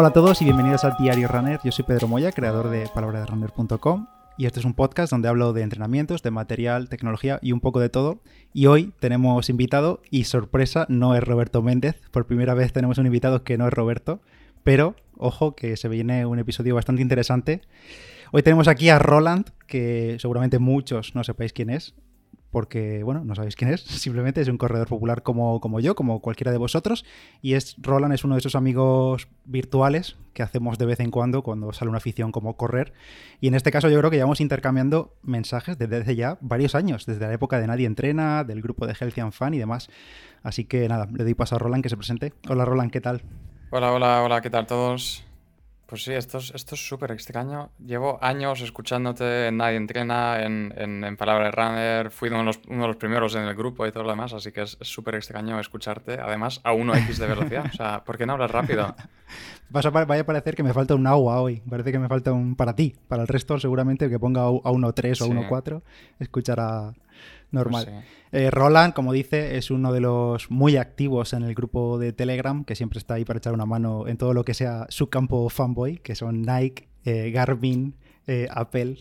Hola a todos y bienvenidos al Diario Runner. Yo soy Pedro Moya, creador de palabraderunner.com y este es un podcast donde hablo de entrenamientos, de material, tecnología y un poco de todo. Y hoy tenemos invitado y sorpresa, no es Roberto Méndez. Por primera vez tenemos un invitado que no es Roberto, pero ojo que se viene un episodio bastante interesante. Hoy tenemos aquí a Roland, que seguramente muchos no sepáis quién es porque, bueno, no sabéis quién es, simplemente es un corredor popular como, como yo, como cualquiera de vosotros, y es Roland es uno de esos amigos virtuales que hacemos de vez en cuando cuando sale una afición como correr, y en este caso yo creo que llevamos intercambiando mensajes desde hace ya varios años, desde la época de Nadie Entrena, del grupo de Healthy and Fun y demás, así que nada, le doy paso a Roland que se presente. Hola Roland, ¿qué tal? Hola, hola, hola, ¿qué tal todos? Pues sí, esto es esto es súper extraño. Llevo años escuchándote en Nadie Entrena, en, en, en Palabra de Runner, fui uno de, los, uno de, los, primeros en el grupo y todo lo demás, así que es súper extraño escucharte, además a 1x de velocidad. O sea, ¿por qué no hablas rápido? Vaya a parecer que me falta un agua hoy, parece que me falta un para ti, para el resto seguramente que ponga a 1.3 o sí. 1.4, escuchará normal. Sí. Eh, Roland, como dice, es uno de los muy activos en el grupo de Telegram, que siempre está ahí para echar una mano en todo lo que sea su campo fanboy, que son Nike, eh, Garmin, eh, Apple.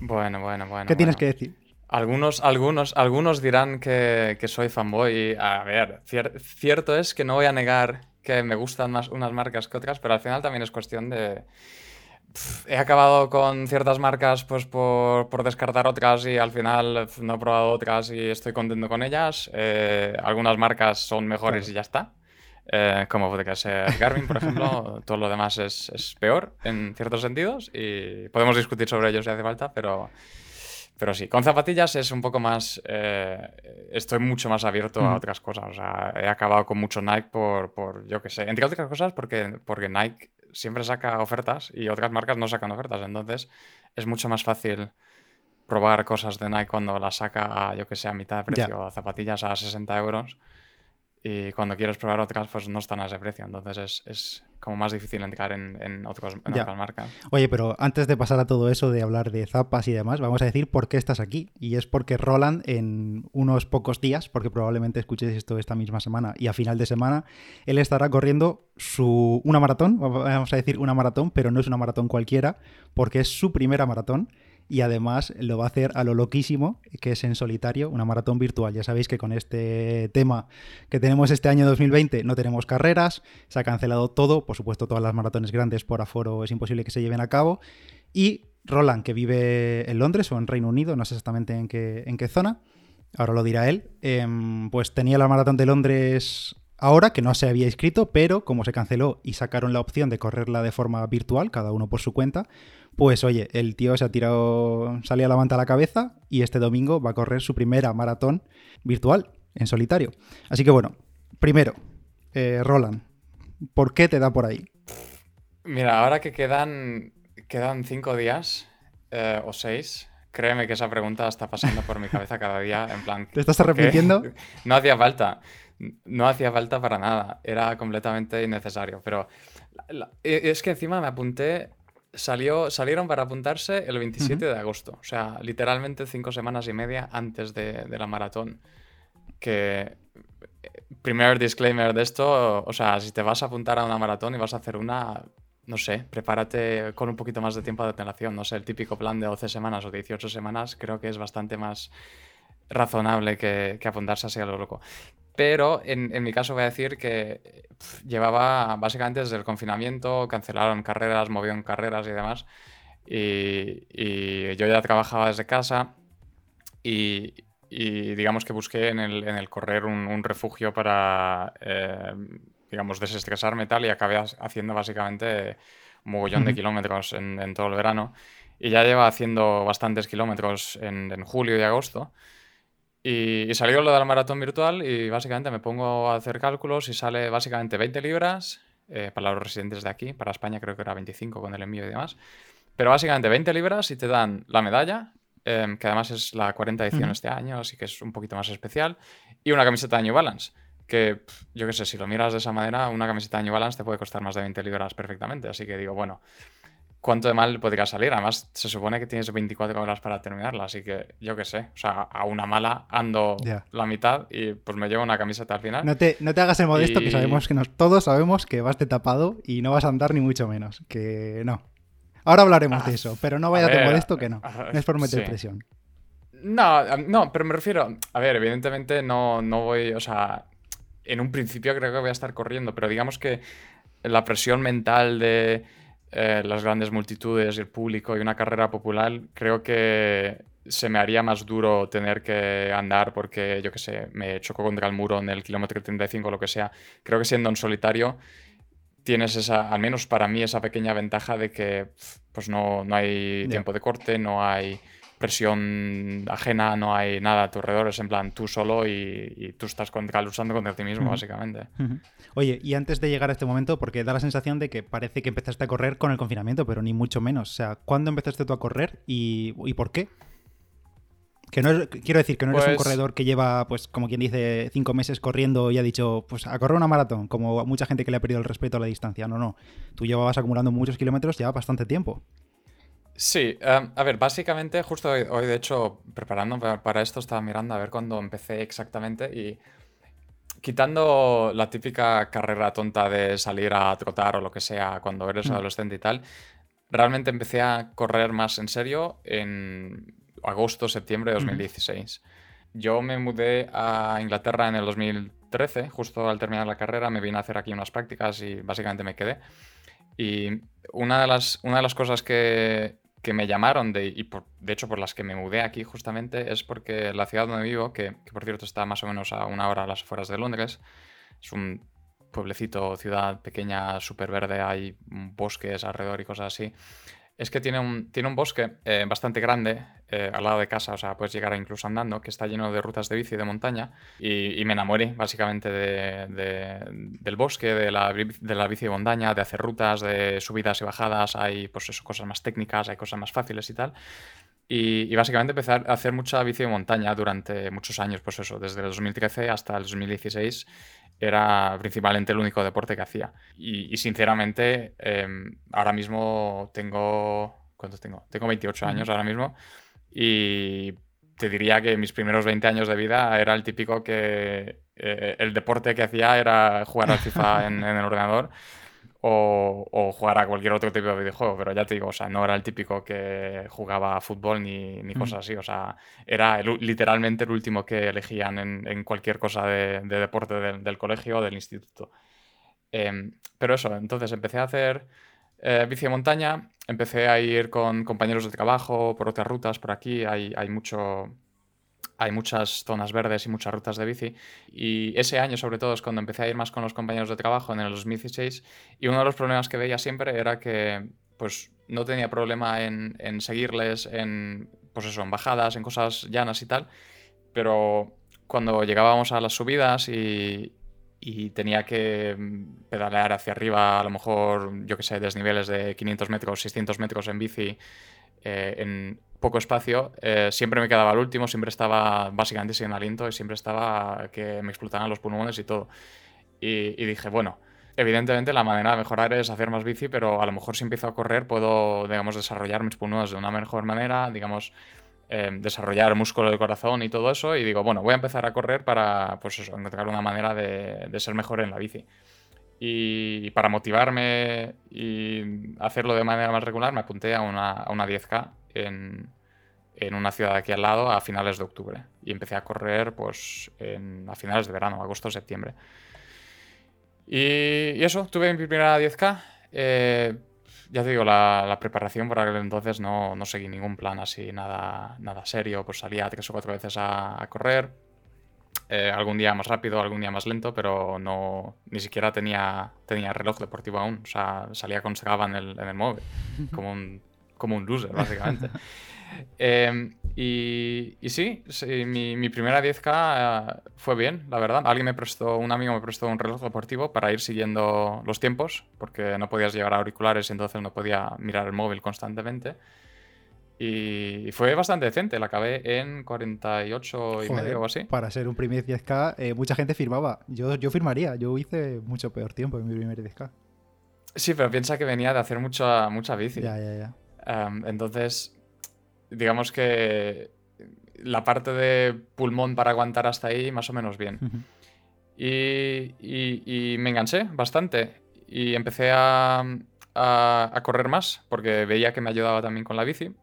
Bueno, bueno, bueno. ¿Qué tienes que decir? Algunos, algunos, algunos dirán que, que soy fanboy. Y, a ver, cier cierto es que no voy a negar que me gustan más unas marcas que otras, pero al final también es cuestión de he acabado con ciertas marcas pues por, por, descartar otras y al final no he probado otras y estoy contento con ellas. Eh, algunas marcas son mejores y ya está. Eh, como podría ser Garmin, por ejemplo. Todo lo demás es, es, peor en ciertos sentidos y podemos discutir sobre ello si hace falta, pero, pero sí. Con zapatillas es un poco más... Eh, estoy mucho más abierto a otras cosas. O sea, he acabado con mucho Nike por, por yo qué sé. Entre otras cosas porque, porque Nike siempre saca ofertas y otras marcas no sacan ofertas. Entonces es mucho más fácil probar cosas de Nike cuando las saca a, yo que sé, a mitad de precio, yeah. zapatillas a 60 euros. Y cuando quieres probar otras, pues no están a ese precio. Entonces es, es como más difícil entrar en, en, otros, en otras marcas. Oye, pero antes de pasar a todo eso de hablar de zapas y demás, vamos a decir por qué estás aquí. Y es porque Roland, en unos pocos días, porque probablemente escuchéis esto esta misma semana y a final de semana, él estará corriendo su una maratón, vamos a decir una maratón, pero no es una maratón cualquiera, porque es su primera maratón y además lo va a hacer a lo loquísimo, que es en solitario, una maratón virtual. Ya sabéis que con este tema que tenemos este año 2020 no tenemos carreras, se ha cancelado todo, por supuesto todas las maratones grandes por aforo es imposible que se lleven a cabo. Y Roland, que vive en Londres o en Reino Unido, no sé exactamente en qué, en qué zona, ahora lo dirá él, eh, pues tenía la maratón de Londres ahora, que no se había inscrito, pero como se canceló y sacaron la opción de correrla de forma virtual, cada uno por su cuenta, pues oye, el tío se ha tirado, salía la manta a la cabeza y este domingo va a correr su primera maratón virtual en solitario. Así que bueno, primero, eh, Roland, ¿por qué te da por ahí? Mira, ahora que quedan, quedan cinco días eh, o seis, créeme que esa pregunta está pasando por mi cabeza cada día, en plan... ¿Te estás arrepintiendo? No hacía falta, no hacía falta para nada, era completamente innecesario, pero la, es que encima me apunté Salió, salieron para apuntarse el 27 uh -huh. de agosto, o sea, literalmente cinco semanas y media antes de, de, la maratón. Que, primer disclaimer de esto, o sea, si te vas a apuntar a una maratón y vas a hacer una, no sé, prepárate con un poquito más de tiempo de antelación, no sé, el típico plan de 12 semanas o 18 semanas, creo que es bastante más razonable que, que apuntarse así a lo loco. Pero en, en, mi caso voy a decir que pff, llevaba básicamente desde el confinamiento, cancelaron carreras, movieron carreras y demás. Y, y yo ya trabajaba desde casa y, y, digamos que busqué en el, en el correr un, un refugio para, eh, digamos, desestresarme tal. Y acabé haciendo básicamente un mogollón de kilómetros en, en, todo el verano. Y ya lleva haciendo bastantes kilómetros en, en julio y agosto. Y, y, salió lo de la maratón virtual y básicamente me pongo a hacer cálculos y sale básicamente 20 libras eh, para los residentes de aquí, para España creo que era 25 con el envío y demás. Pero básicamente 20 libras y te dan la medalla, eh, que además es la 40 edición uh -huh. este año, así que es un poquito más especial, y una camiseta de New Balance, que yo qué sé, si lo miras de esa manera, una camiseta de New Balance te puede costar más de 20 libras perfectamente, así que digo, bueno, cuánto de mal podría salir. Además, se supone que tienes 24 horas para terminarla, así que yo qué sé. O sea, a una mala ando la mitad y pues me llevo una camiseta al final. No te, no te hagas el modesto, que sabemos que nos, todos sabemos que vas de tapado y no vas a andar ni mucho menos. Que no. Ahora hablaremos de ah, eso, pero no vayas de modesto que no. No es por meter presión. No, no, pero me refiero. A ver, evidentemente no, no voy. O sea, en un principio creo que voy a estar corriendo, pero digamos que la presión mental de eh, las grandes multitudes, el público y una carrera popular, creo que se me haría más duro tener que andar porque, yo qué sé, me choco contra el muro en el kilómetro 35 o lo que sea. Creo que siendo en solitario tienes esa, al menos para mí, esa pequeña ventaja de que pues no, no hay tiempo de corte, no hay presión ajena, no hay nada a tu alrededor, es en plan tú solo y, tú estás contra, luchando contra ti mismo, básicamente. Oye, y antes de llegar a este momento, porque da la sensación de que parece que empezaste a correr con el confinamiento, pero ni mucho menos. O sea, ¿cuándo empezaste tú a correr y, por qué? Que no quiero decir que no eres un pues corredor que lleva, pues, como quien dice, cinco meses corriendo y ha dicho, pues, a correr una maratón, como mucha gente que le ha perdido el respeto a la distancia. No, no. Tú llevabas acumulando muchos kilómetros ya bastante tiempo. Sí, em, a ver, básicamente justo hoy, de hecho, preparando para esto, estaba mirando a ver cuándo empecé exactamente y quitando la típica carrera tonta de salir a trotar o lo que sea cuando eres mm. adolescente y tal, realmente empecé a correr más en serio en agosto, septiembre de 2016. Yo me mudé a Inglaterra en el 2013, justo al terminar la carrera, me vine a hacer aquí unas prácticas y básicamente me quedé. Y una de las, una de las cosas que, que me llamaron, de, y de hecho por las que me mudé aquí justamente, es porque la ciudad donde vivo, que, por cierto está más o menos a una hora a las afueras de Londres, es un pueblecito, ciudad pequeña, súper verde, hay bosques alrededor y cosas así es que tiene un, tiene un bosque eh, bastante grande eh, al lado de casa, o sea, puedes llegar incluso andando, que está lleno de rutas de bici de montaña. Y, me enamoré básicamente del bosque, de la, de la, bici de montaña, de hacer rutas, de subidas y bajadas. Hay pues eso, cosas más técnicas, hay cosas más fáciles y tal. Y, básicamente empecé a hacer mucha bici de montaña durante muchos años, pues eso, desde el 2013 hasta el 2016 era principalmente el único deporte que hacía. Y, sinceramente, em, ahora mismo tengo... ¿Cuántos tengo? Tengo 28 años ahora mismo y te diría que mis primeros 20 años de vida era el típico que eh, el deporte que hacía era jugar al FIFA en, en el ordenador o, jugar a cualquier otro tipo de videojuego, pero ya te digo, o sea, no era el típico que jugaba a fútbol ni, ni cosas así, o sea, era literalmente el último que elegían en, en cualquier cosa de, deporte del, colegio o del instituto. Em, pero eso, entonces empecé a hacer eh, bici de montaña, empecé a ir con compañeros de trabajo por otras rutas, por aquí hay, hay mucho hay muchas zonas verdes y muchas rutas de bici. Y ese año, sobre todo, es cuando empecé a ir más con los compañeros de trabajo en el 2016. Y uno de los problemas que veía siempre era que pues, no tenía problema en, seguirles en, pues eso, en bajadas, en cosas llanas y tal. Pero cuando llegábamos a las subidas y, tenía que pedalear hacia arriba, a lo mejor, yo que sé, desniveles de 500 metros, 600 metros en bici, eh, en poco espacio, eh, siempre me quedaba al último, siempre estaba básicamente sin aliento y siempre estaba que me explotaban los pulmones y todo. Y, dije, bueno, evidentemente la manera de mejorar es hacer más bici, pero a lo mejor si empiezo a correr puedo, digamos, desarrollar mis pulmones de una mejor manera, digamos, eh, desarrollar músculo del corazón y todo eso. Y digo, bueno, voy a empezar a correr para, pues eso, encontrar una manera de, ser mejor en la bici. Y para motivarme y hacerlo de manera más regular, me apunté a una, a una 10K en, en, una ciudad aquí al lado a finales de octubre. Y empecé a correr pues, a finales de verano, agosto, septiembre. Y, eso, tuve mi primera 10K. Eh, ya te digo, la, preparación por aquel entonces no, no, seguí ningún plan así, nada, nada serio. Pues salía tres o cuatro veces a, correr. Eh, algún día más rápido, algún día más lento, pero no ni siquiera tenía, tenía reloj deportivo aún. O sea, salía con Strava en el, en el móvil, como un como un loser, básicamente. Em, y, sí, mi, primera 10K eh, fue bien, la verdad. Alguien me prestó, un amigo me prestó un reloj deportivo para ir siguiendo los tiempos, porque no podías llevar auriculares y entonces no podía mirar el móvil constantemente. Y fue bastante decente, la acabé en 48 y medio o así. Para ser un primer 10K, eh, mucha gente firmaba. Yo, yo firmaría, yo hice mucho peor tiempo en mi primer 10K. Sí, pero piensa que venía de hacer mucha, mucha bici. Ya, ya, ya. Em, entonces, digamos que la parte de pulmón para aguantar hasta ahí, más o menos bien. y, y, me enganché bastante. Y empecé a, a, correr más, porque veía que me ayudaba también con la bici.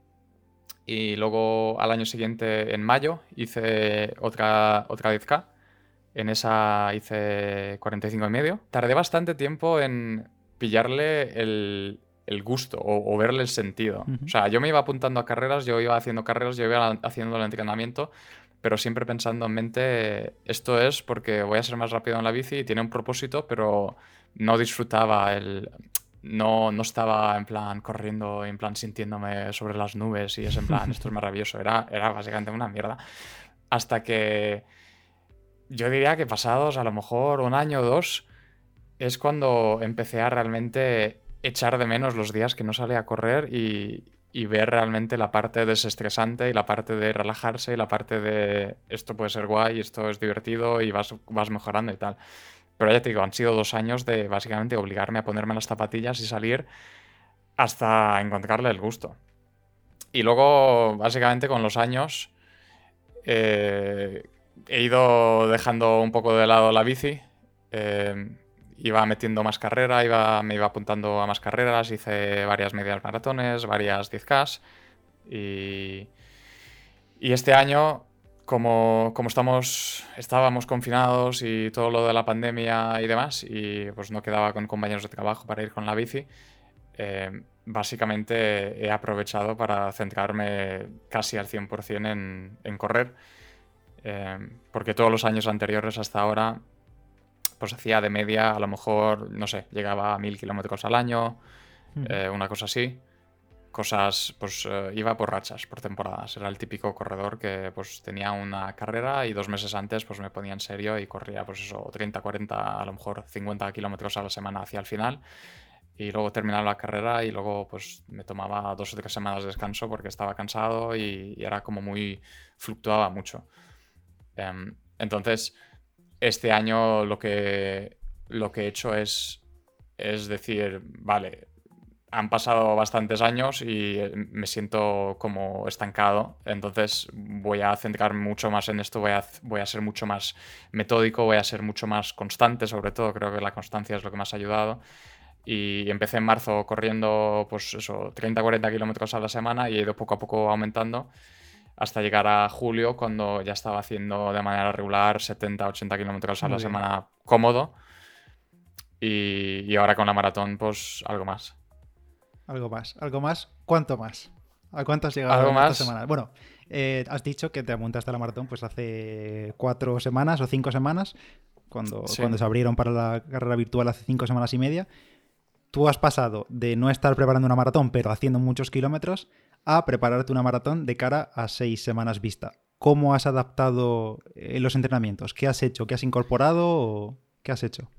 Y luego al año siguiente, en mayo, hice otra, otra 10K. En esa hice 45 y medio. Tardé bastante tiempo en pillarle el, el gusto o, verle el sentido. O sea, yo me iba apuntando a carreras, yo iba haciendo carreras, yo iba haciendo el entrenamiento, pero siempre pensando en mente, esto es porque voy a ser más rápido en la bici y tiene un propósito, pero no disfrutaba el... No, no estaba en plan corriendo, en plan sintiéndome sobre las nubes y es en plan, esto es maravilloso. Era, era básicamente una mierda. Hasta que yo diría que pasados a lo mejor un año o dos, es cuando empecé a realmente echar de menos los días que no sale a correr y, ver realmente la parte desestresante y la parte de relajarse y la parte de esto puede ser guay, esto es divertido y vas, vas mejorando y tal. Pero ya te digo, han sido dos años de básicamente obligarme a ponerme las zapatillas y salir hasta encontrarle el gusto. Y luego, básicamente con los años, eh, he ido dejando un poco de lado la bici. Eh, iba metiendo más carrera, iba, me iba apuntando a más carreras, hice varias medias maratones, varias 10K. Y, y este año, como, como estamos, estábamos confinados y todo lo de la pandemia y demás, y pues no quedaba con compañeros de trabajo para ir con la bici, eh, básicamente he aprovechado para centrarme casi al 100% en, en correr. Eh, porque todos los años anteriores hasta ahora pues hacía de media, a lo mejor, no sé, llegaba a mil kilómetros al año, hmm. eh, una cosa así. Cosas, pues eh, iba por rachas, por temporadas. Era el típico corredor que pues tenía una carrera y dos meses antes pues me ponía en serio y corría pues eso, 30, 40, a lo mejor 50 kilómetros a la semana hacia el final. Y luego terminaba la carrera y luego pues me tomaba dos o tres semanas de descanso porque estaba cansado y, era como muy, fluctuaba mucho. Em, entonces, este año lo que, lo que he hecho es, es decir, vale, han pasado bastantes años y me siento como estancado, entonces voy a centrarme mucho más en esto, voy a, voy a ser mucho más metódico, voy a ser mucho más constante, sobre todo creo que la constancia es lo que más ha ayudado. Y empecé en marzo corriendo, pues eso, 30-40 kilómetros a la semana y he ido poco a poco aumentando hasta llegar a julio, cuando ya estaba haciendo de manera regular 70-80 kilómetros a la semana cómodo. Y, ahora con la maratón, pues algo más. Algo más, algo más. ¿Cuánto más? ¿A cuánto has llegado ¿Algo más? esta Bueno, eh, has dicho que te apuntaste a la maratón pues hace cuatro semanas o cinco semanas, cuando, cuando se abrieron para la carrera virtual hace cinco semanas y media. Tú has pasado de no estar preparando una maratón, pero haciendo muchos kilómetros, a prepararte una maratón de cara a seis semanas vista. ¿Cómo has adaptado eh, los entrenamientos? ¿Qué has hecho? ¿Qué has incorporado? O ¿Qué has hecho?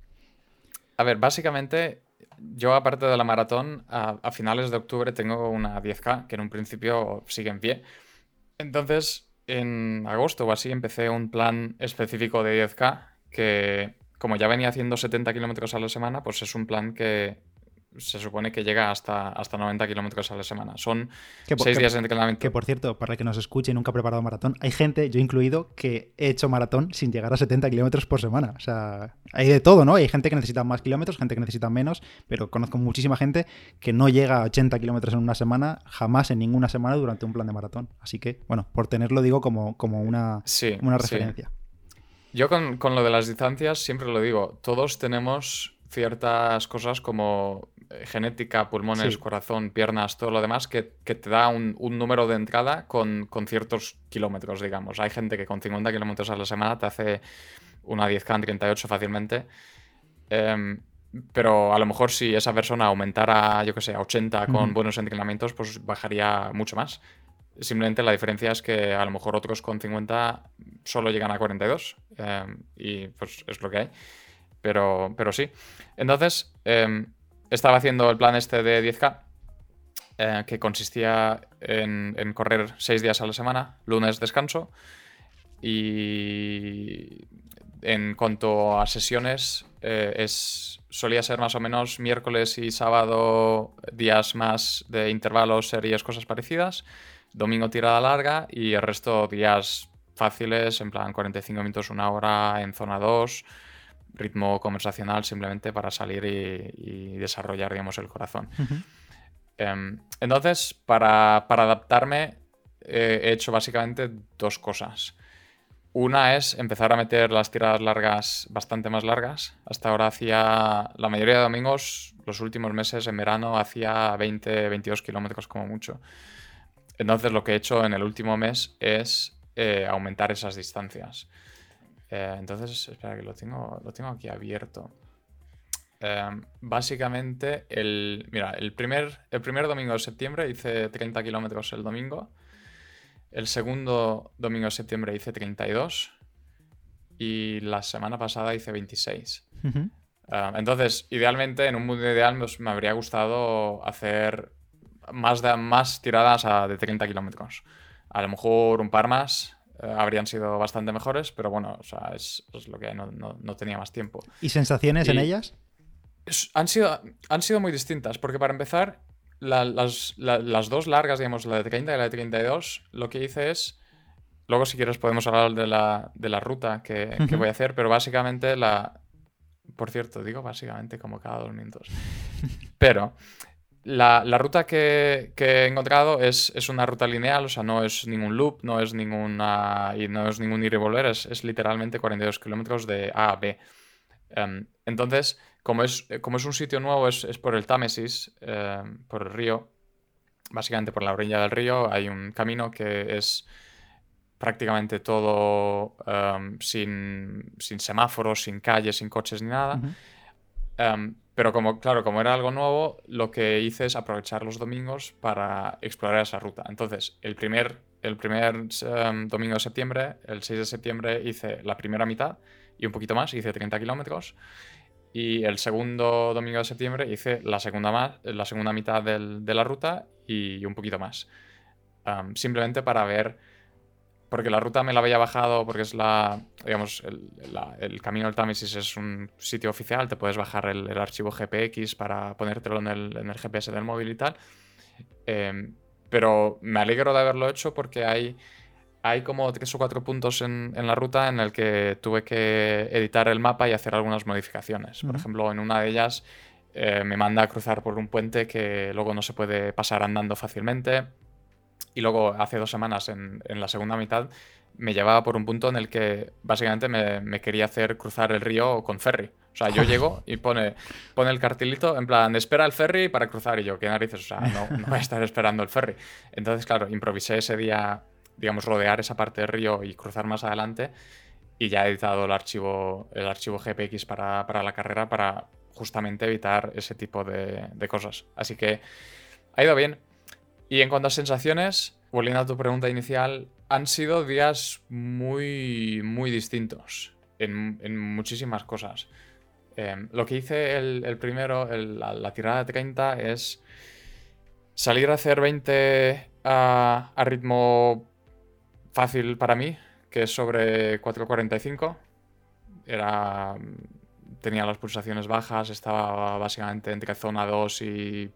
A ver, básicamente, yo aparte de la maratón, a, finales de octubre tengo una 10K, que en un principio sigue en pie. Entonces, en agosto o así, empecé un plan específico de 10K que, como ya venía haciendo 70 kilómetros a la semana, pues es un plan que se supone que llega hasta, hasta 90 kilómetros a la semana. Son seis días de entrenamiento. Que por cierto, para el que nos escuche y nunca ha preparado maratón, hay gente, yo incluido, que he hecho maratón sin llegar a 70 kilómetros por semana. O sea, hay de todo, ¿no? Hay gente que necesita más kilómetros, gente que necesita menos, pero conozco muchísima gente que no llega a 80 kilómetros en una semana, jamás en ninguna semana durante un plan de maratón. Así que, bueno, por tenerlo digo como, como una, una referencia. Yo con, con lo de las distancias siempre lo digo, todos tenemos ciertas cosas como eh, genética, pulmones, corazón, piernas, todo lo demás, que, te da un, número de entrada con, ciertos kilómetros, digamos. Hay gente que con 50 kilómetros a la semana te hace una 10K en 38 fácilmente. Em, pero a lo mejor si esa persona aumentara, yo que sé, a 80 con buenos entrenamientos, pues bajaría mucho más. Simplemente la diferencia es que a lo mejor otros con 50 solo llegan a 42. Em, y pues es lo que hay. Pero, pero sí. Entonces, em, estaba haciendo el plan este de 10K, eh, que consistía en, correr seis días a la semana, lunes descanso, y en cuanto a sesiones, eh, es, solía ser más o menos miércoles y sábado días más de intervalos, series, cosas parecidas. Domingo tirada larga y el resto días fáciles, en plan 45 minutos, una hora en zona 2, ritmo conversacional simplemente para salir y, desarrollar, digamos, el corazón. Em, entonces, para, adaptarme, eh, he hecho básicamente dos cosas. Una es empezar a meter las tiradas largas bastante más largas. Hasta ahora hacía, la mayoría de domingos, los últimos meses en verano, hacía 20, 22 kilómetros como mucho. Entonces lo que he hecho en el último mes es eh, aumentar esas distancias. Eh, entonces, espera que lo tengo, lo tengo aquí abierto. Em, básicamente, el, mira, el primer, el primer domingo de septiembre hice 30 kilómetros el domingo. El segundo domingo de septiembre hice 32. Y la semana pasada hice 26. Em, entonces, idealmente, en un mundo ideal, pues, me habría gustado hacer más, de, más tiradas a, de 30 kilómetros. A lo mejor un par más habrían sido bastante mejores, pero bueno, o sea, es, lo que no, no, tenía más tiempo. ¿Y sensaciones en ellas? han, sido, han sido muy distintas, porque para empezar, las, las, dos largas, digamos, la de 30 y la de 32, lo que hice es... Luego, si quieres, podemos hablar de la, de la ruta que, que voy a hacer, pero básicamente la... Por cierto, digo básicamente como cada dos minutos. Pero la, ruta que, he encontrado es, una ruta lineal, o sea, no es ningún loop, no es ninguna y no es ningún ir y volver, es, literalmente 42 kilómetros de A a B. Em, entonces, como es, como es un sitio nuevo, es, por el Támesis, em, por el río, básicamente por la orilla del río, hay un camino que es prácticamente todo em, sin, semáforos, sin calles, sin coches ni nada. Pero como, claro, como era algo nuevo, lo que hice es aprovechar los domingos para explorar esa ruta. Entonces, el primer, el primer em, domingo de septiembre, el 6 de septiembre, hice la primera mitad y un poquito más, hice 30 kilómetros. Y el segundo domingo de septiembre hice la segunda, más, la segunda mitad de la ruta y un poquito más. Em, simplemente para ver porque la ruta me la había bajado porque es la, digamos, el, camino del Támesis es un sitio oficial, te puedes bajar el, archivo GPX para ponértelo en el, GPS del móvil y tal. Em, pero me alegro de haberlo hecho porque hay, hay como tres o cuatro puntos en, la ruta en el que tuve que editar el mapa y hacer algunas modificaciones. Por ejemplo, en una de ellas eh, me manda a cruzar por un puente que luego no se puede pasar andando fácilmente y luego hace dos semanas, en, la segunda mitad, me llevaba por un punto en el que básicamente me, quería hacer cruzar el río con ferry. O sea, yo llego y pone, pone el cartilito en plan, espera el ferry para cruzar. Y yo, ¿qué narices? O sea, no, no voy a estar esperando el ferry. Entonces, claro, improvisé ese día, digamos, rodear esa parte del río y cruzar más adelante. Y ya he editado el archivo, el archivo GPX para, la carrera para justamente evitar ese tipo de, de cosas. Así que ha ido bien. Y en cuanto a sensaciones, volviendo a tu pregunta inicial, han sido días muy, muy distintos en, muchísimas cosas. Em, lo que hice el, primero, la, tirada de 30, es salir a hacer 20 a, ritmo fácil para mí, que es sobre 4.45. Era, tenía las pulsaciones bajas, estaba básicamente entre zona 2 y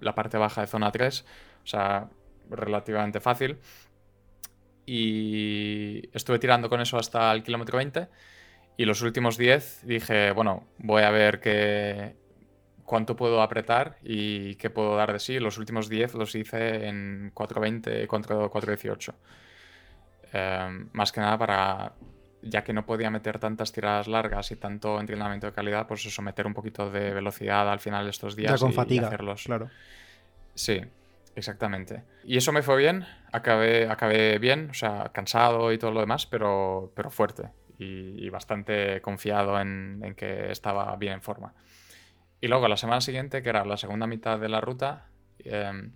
la parte baja de zona 3 o sea, relativamente fácil. Y estuve tirando con eso hasta el kilómetro 20. Y los últimos 10 dije, bueno, voy a ver qué, cuánto puedo apretar y qué puedo dar de sí. Los últimos 10 los hice en 4.20 contra 4.18. Em, más que nada para, ya que no podía meter tantas tiradas largas y tanto entrenamiento de calidad, pues eso, meter un poquito de velocidad al final de estos días. con fatiga, claro. Sí, Exactamente. Y eso me fue bien, acabé, acabé bien, o sea, cansado y todo lo demás, pero, pero fuerte y, bastante confiado en, que estaba bien en forma. Y luego la semana siguiente, que era la segunda mitad de la ruta, em,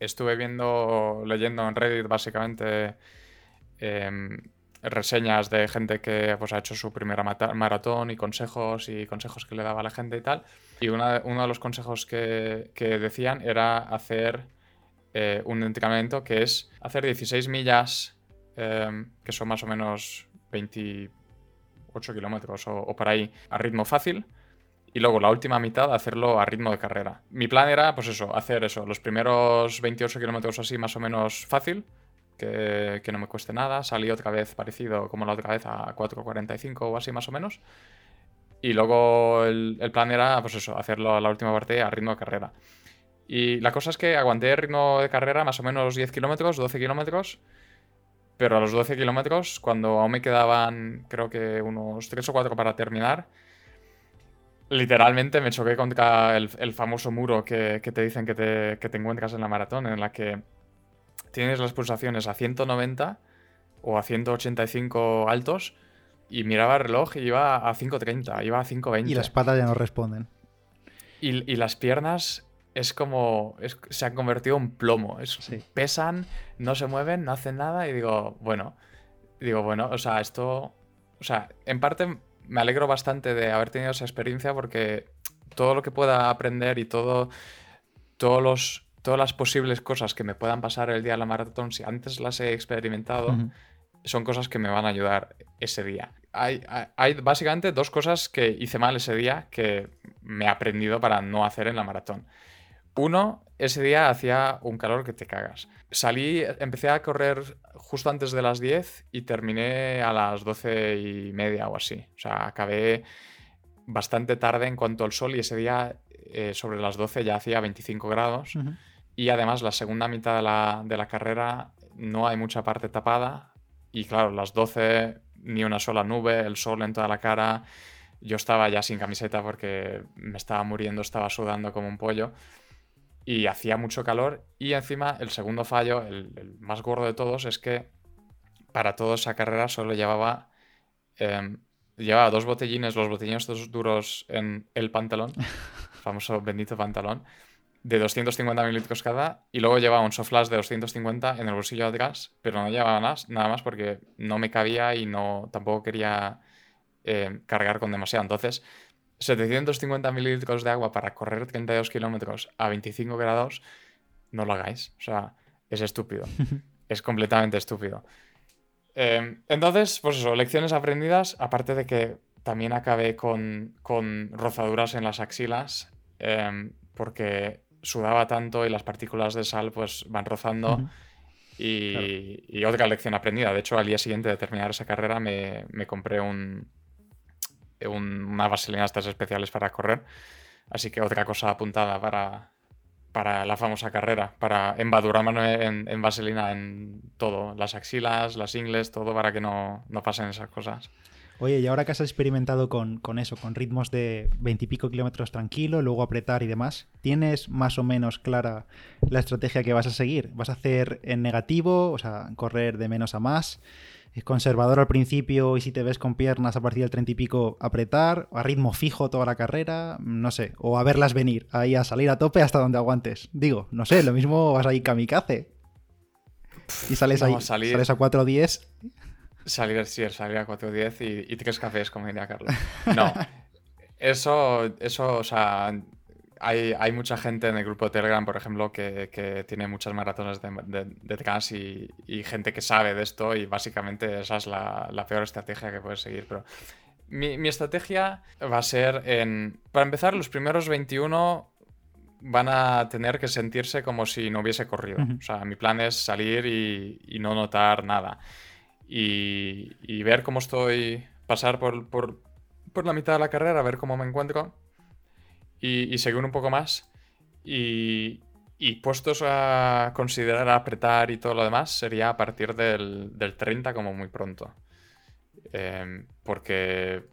estuve viendo, leyendo en Reddit básicamente em, reseñas de gente que pues, ha hecho su primera maratón y consejos y consejos que le daba a la gente y tal. Y uno de los consejos que, decían era hacer eh, un entrenamiento que es hacer 16 millas, em, que son más o menos 21 8 kilómetros o, o por ahí a ritmo fácil y luego la última mitad hacerlo a ritmo de carrera. Mi plan era, pues eso, hacer eso, los primeros 28 kilómetros así más o menos fácil, que, no me cueste nada. Salí otra vez parecido como la otra vez a 4.45 o así más o menos. Y luego el, plan era, pues eso, hacerlo la última parte a ritmo de carrera. Y la cosa es que aguanté el ritmo de carrera más o menos 10 kilómetros, 12 kilómetros. Pero a los 12 kilómetros, cuando aún me quedaban creo que unos 3 o 4 para terminar, Literalmente me choqué contra el, famoso muro que, te dicen que te, que te, encuentras en la maratón, en la que tienes las pulsaciones a 190 o a 185 altos y miraba el reloj y iba a 5.30, iba a 5.20. Y las patas ya no responden. Y, las piernas es como. se han convertido en plomo. Es, Pesan, no se mueven, no hacen nada. Y digo, bueno. Digo, bueno, o sea, esto. O sea, en parte me alegro bastante de haber tenido esa experiencia porque todo lo que pueda aprender y todo, todos los, todas las posibles cosas que me puedan pasar el día de la maratón, si antes las he experimentado, son cosas que me van a ayudar ese día. Hay, hay, básicamente dos cosas que hice mal ese día que me he aprendido para no hacer en la maratón. Uno, ese día hacía un calor que te cagas. Salí, empecé a correr justo antes de las 10 y terminé a las 12 y media o así. O sea, acabé bastante tarde en cuanto al sol y ese día eh, sobre las 12 ya hacía 25 grados. Y además la segunda mitad de la, de la, carrera no hay mucha parte tapada. Y claro, las 12 ni una sola nube, el sol en toda la cara. Yo estaba ya sin camiseta porque me estaba muriendo, estaba sudando como un pollo y hacía mucho calor. Y encima, el segundo fallo, el, más gordo de todos, es que para toda esa carrera solo llevaba, em, llevaba dos botellines, los botellines duros en el pantalón, famoso bendito pantalón, de 250 mililitros cada, y luego llevaba un soflash de 250 en el bolsillo de gas, pero no llevaba más, nada más porque no me cabía y no tampoco quería em, cargar con demasiado. Entonces, 750 mililitros de agua para correr 32 kilómetros a 25 grados, no lo hagáis. O sea, es estúpido. es completamente estúpido. Em, entonces, pues eso, lecciones aprendidas, aparte de que también acabé con, con rozaduras en las axilas, em, porque sudaba tanto y las partículas de sal pues van rozando. y, y, otra lección aprendida. De hecho, al día siguiente de terminar esa carrera me, me compré un, una vaselina estas especiales para correr. Así que otra cosa apuntada para, para la famosa carrera, para embadurarme en, en, vaselina en todo, las axilas, las ingles, todo para que no, no pasen esas cosas. Oye, y ahora que has experimentado con, con eso, con ritmos de veintipico kilómetros tranquilo, luego apretar y demás, ¿tienes más o menos clara la estrategia que vas a seguir? ¿Vas a hacer en negativo, o sea, correr de menos a más? conservador al principio y si te ves con piernas a partir del treinta y pico apretar, a ritmo fijo toda la carrera, no sé, o a verlas venir, ahí a salir a tope hasta donde aguantes. Digo, no sé, lo mismo vas ahí kamikaze. Y sales ahí, sales a 4.10. Salir, sí, salir a 4.10 y, y tres cafés, como diría Carlos. No, eso, eso, o sea, hay, mucha gente en el grupo de Telegram, por ejemplo, que, tiene muchas maratones de, de, y, gente que sabe de esto y básicamente esa es la, peor estrategia que puedes seguir. Pero mi, estrategia va a ser en... Para empezar, los primeros 21 van a tener que sentirse como si no hubiese corrido. O sea, mi plan es salir y, no notar nada. Y, ver cómo estoy, pasar por, por, por la mitad de la carrera, ver cómo me encuentro y, seguir un poco más. Y, puestos a considerar apretar y todo lo demás, sería a partir del, 30 como muy pronto. Em, porque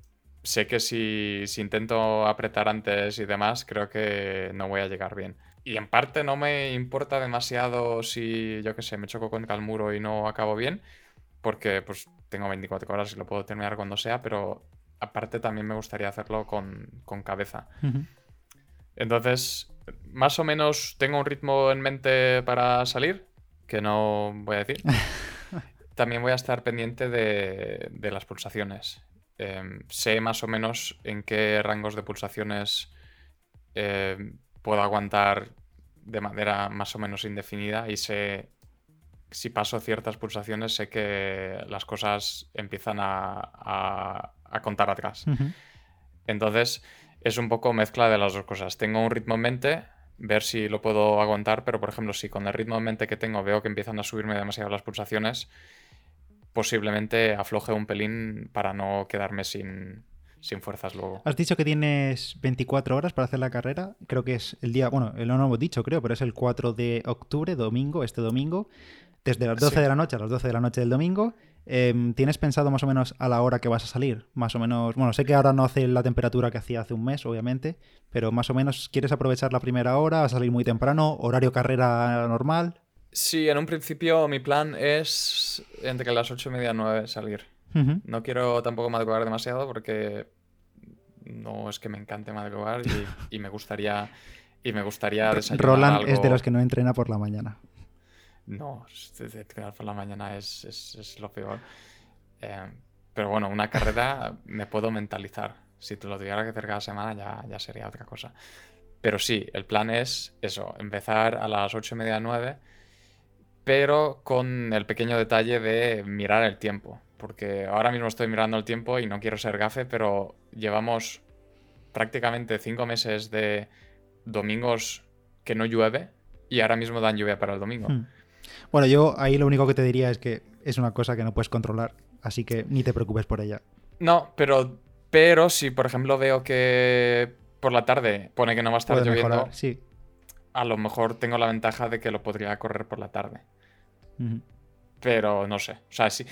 sé que si, intento apretar antes y demás, creo que no voy a llegar bien. Y en parte no me importa demasiado si, yo qué sé, me choco contra el muro y no acabo bien, porque pues tengo 24 horas y lo puedo terminar cuando sea, pero aparte también me gustaría hacerlo con, cabeza. Entonces, más o menos tengo un ritmo en mente para salir, que no voy a decir. También voy a estar pendiente de, las pulsaciones. Em, sé más o menos en qué rangos de pulsaciones em, puedo aguantar de manera más o menos indefinida y sé si paso ciertas pulsaciones sé que las cosas empiezan a, a contar atrás. Entonces, es un poco mezcla de las dos cosas. Tengo un ritmo en mente, ver si lo puedo aguantar, pero por ejemplo, si con el ritmo en mente que tengo veo que empiezan a subirme demasiado las pulsaciones, posiblemente afloje un pelín para no quedarme sin, sin fuerzas luego. Has dicho que tienes 24 horas para hacer la carrera. Creo que es el día, bueno, no lo hemos dicho, creo, pero es el 4 de octubre, domingo, este domingo, desde las 12 de la noche a las 12 de la noche del domingo. Em, ¿Tienes pensado más o menos a la hora que vas a salir? Más o menos, bueno, sé que ahora no hace la temperatura que hacía hace un mes, obviamente, pero más o menos quieres aprovechar la primera hora, vas a salir muy temprano, horario carrera normal. Sí, en un principio mi plan es entre las 8 y media y 9 salir. No quiero tampoco madrugar demasiado porque no es que me encante madrugar y, me gustaría y me gustaría desayunar Roland es de los que no entrena por la mañana. No, entrenar por la mañana es, lo peor. Eh, pero bueno, una carrera me puedo mentalizar. Si te lo tuviera que hacer cada semana ya, ya sería otra cosa. Pero sí, el plan es eso, empezar a las 8 y media, 9, pero con el pequeño detalle de mirar el tiempo porque ahora mismo estoy mirando el tiempo y no quiero ser gafe, pero llevamos prácticamente cinco meses de domingos que no llueve y ahora mismo dan lluvia para el domingo. Hmm. Bueno, yo ahí lo único que te diría es que es una cosa que no puedes controlar, así que ni te preocupes por ella. No, pero, pero si por ejemplo veo que por la tarde pone que no va a estar lloviendo, sí. a lo mejor tengo la ventaja de que lo podría correr por la tarde. Pero no sé. O sea, sí.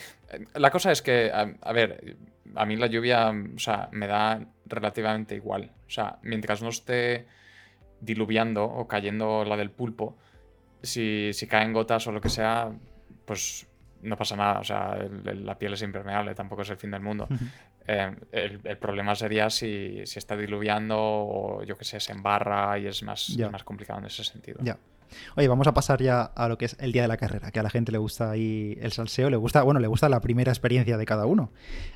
La cosa es que, a, ver, a mí la lluvia, o sea, me da relativamente igual. O sea, mientras no esté diluviando o cayendo la del pulpo, si, si caen gotas o lo que sea, pues no pasa nada. O sea, la piel es impermeable, tampoco es el fin del mundo. Eh, el, problema sería si, si, está diluviando o yo qué sé, se embarra y es más, es más complicado en ese sentido. Ya. Oye, vamos a pasar ya a lo que es el día de la carrera, que a la gente le gusta ahí el salseo, le gusta, bueno, le gusta la primera experiencia de cada uno.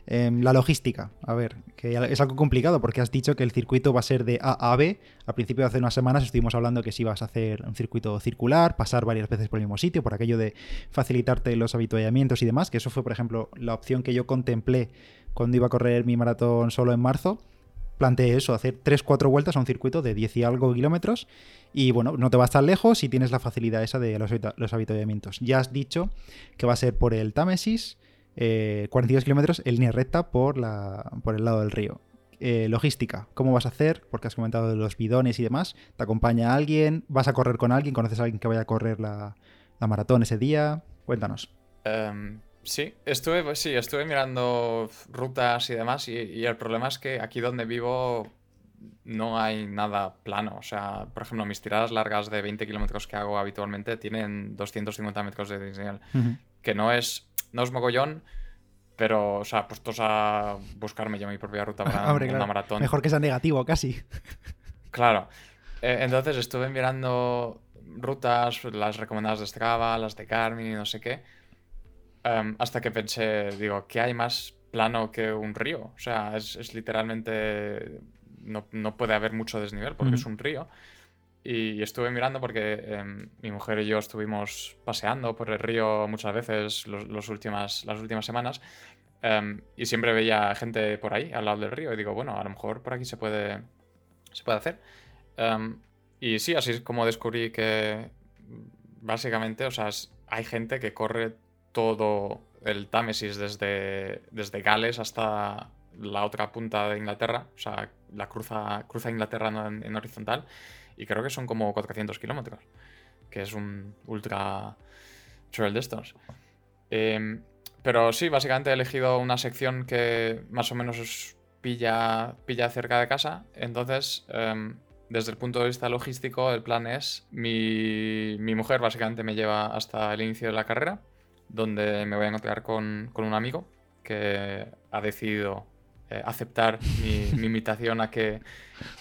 Em, la logística, a ver, que es algo complicado porque has dicho que el circuito va a ser de A a B. Al principio de hace unas semanas estuvimos hablando que si vas a hacer un circuito circular, pasar varias veces por el mismo sitio, por aquello de facilitarte los habituallamientos y demás, que eso fue, por ejemplo, la opción que yo contemplé cuando iba a correr mi maratón solo en marzo planteé eso, hacer 3-4 vueltas a un circuito de 10 y algo kilómetros. Y bueno, no te vas tan lejos y tienes la facilidad esa de los, los habituallamientos. Ya has dicho que va a ser por el Támesis, 42 eh, kilómetros en línea recta por, la, por el lado del río. Eh, logística, ¿cómo vas a hacer? Porque has comentado de los bidones y demás. ¿Te acompaña alguien? ¿Vas a correr con alguien? ¿Conoces a alguien que vaya a correr la, maratón ese día? Cuéntanos. Em, Sí, estuve, pues sí, estuve mirando rutas y demás y, el problema es que aquí donde vivo no hay nada plano. O sea, por ejemplo, mis tiradas largas de 20 kilómetros que hago habitualmente tienen 250 metros de desnivel, que no es, no es mogollón, pero, o sea, puestos a buscarme yo mi propia ruta para una maratón. Mejor que sea negativo, casi. Claro. Eh, entonces estuve mirando rutas, las recomendadas de Strava, las de Garmin y no sé qué Em, hasta que pensé, digo, ¿qué hay más plano que un río? O sea, es, literalmente. No, puede haber mucho desnivel porque es un río. Y estuve mirando porque em, mi mujer y yo estuvimos paseando por el río muchas veces los, últimas, las últimas semanas. Em, y siempre veía gente por ahí, al lado del río. Y digo, bueno, a lo mejor por aquí se puede, se puede hacer. y sí, así es como descubrí que básicamente, o sea, hay gente que corre todo el Támesis desde, desde Gales hasta la otra punta de Inglaterra, o sea, la cruza, cruza Inglaterra en, horizontal, y creo que son como 400 kilómetros, que es un ultra trail distance. Eh, pero sí, básicamente he elegido una sección que más o menos pilla, pilla cerca de casa, entonces... Em, desde el punto de vista logístico, el plan es, mi, mi mujer básicamente me lleva hasta el inicio de la carrera, donde me voy a encontrar con, un amigo que ha decidido eh, aceptar mi, invitación a que,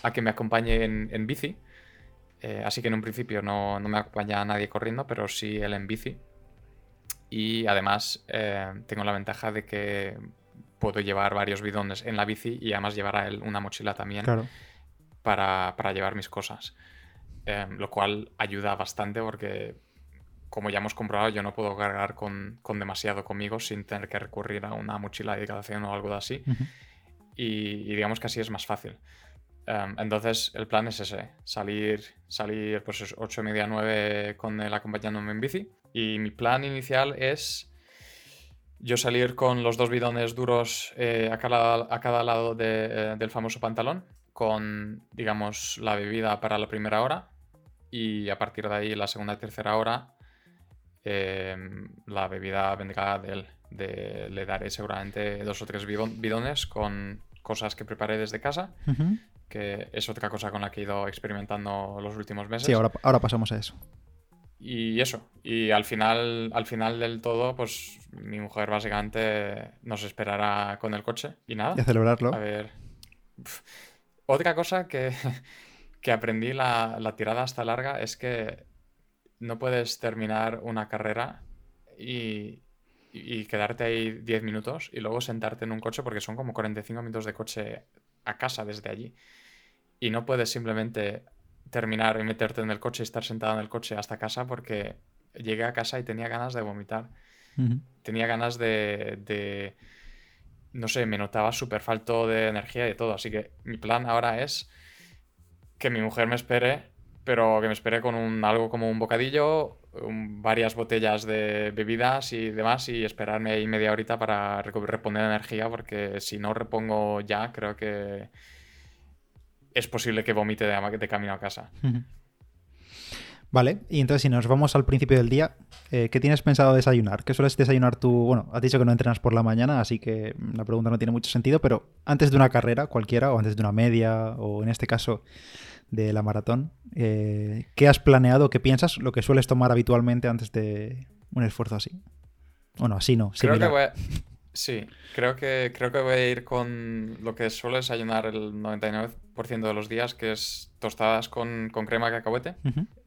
a que me acompañe en, bici. Eh, así que en un principio no, me acompaña nadie corriendo, pero sí él en bici. Y además eh, tengo la ventaja de que puedo llevar varios bidones en la bici y además llevar a él una mochila también para, para, llevar mis cosas. lo cual ayuda bastante porque como ya hemos comprobado, yo no puedo cargar con, demasiado conmigo sin tener que recurrir a una mochila de dedicación o algo así. y, digamos que así es más fácil. Em, entonces el plan es ese, salir, salir pues 8 y media, 9 con él acompañándome en bici. Y mi plan inicial es yo salir con los dos bidones duros eh, a, cada, a, cada, lado eh, del famoso pantalón, con, digamos, la bebida para la primera hora y a partir de ahí, la segunda y tercera hora, em, la bebida vendrá de él. De, le daré seguramente dos o tres bidones con cosas que preparé desde casa, que es otra cosa con la que he ido experimentando los últimos meses. Sí, ahora, ahora pasamos a eso. Y eso, y al final, al final del todo, pues mi mujer básicamente nos esperará con el coche y nada. Y a celebrarlo. A ver. Otra cosa que, que aprendí la, la, tirada hasta larga es que no puedes terminar una carrera y, y quedarte ahí 10 minutos y luego sentarte en un coche porque son como 45 minutos de coche a casa desde allí. Y no puedes simplemente terminar y meterte en el coche y estar sentado en el coche hasta casa porque llegué a casa y tenía ganas de vomitar. Tenía ganas de, No sé, me notaba súper falto de energía y todo. Así que mi plan ahora es que mi mujer me espere, pero que me espere con un, algo como un bocadillo, varias botellas de bebidas y demás y esperarme ahí media horita para reponer energía porque si no repongo ya creo que es posible que vomite de, de camino a casa. Vale, y entonces si nos vamos al principio del día, eh, ¿qué tienes pensado desayunar? ¿Qué sueles desayunar tú? Bueno, has dicho que no entrenas por la mañana, así que la pregunta no tiene mucho sentido, pero antes de una carrera cualquiera, o antes de una media, o en este caso de la maratón, eh, ¿qué has planeado, qué piensas, lo que sueles tomar habitualmente antes de un esfuerzo así? Bueno, así no. Creo que voy Sí, creo que, creo que voy a ir con lo que suelo desayunar el 99% de los días, que es tostadas con, crema de cacahuete,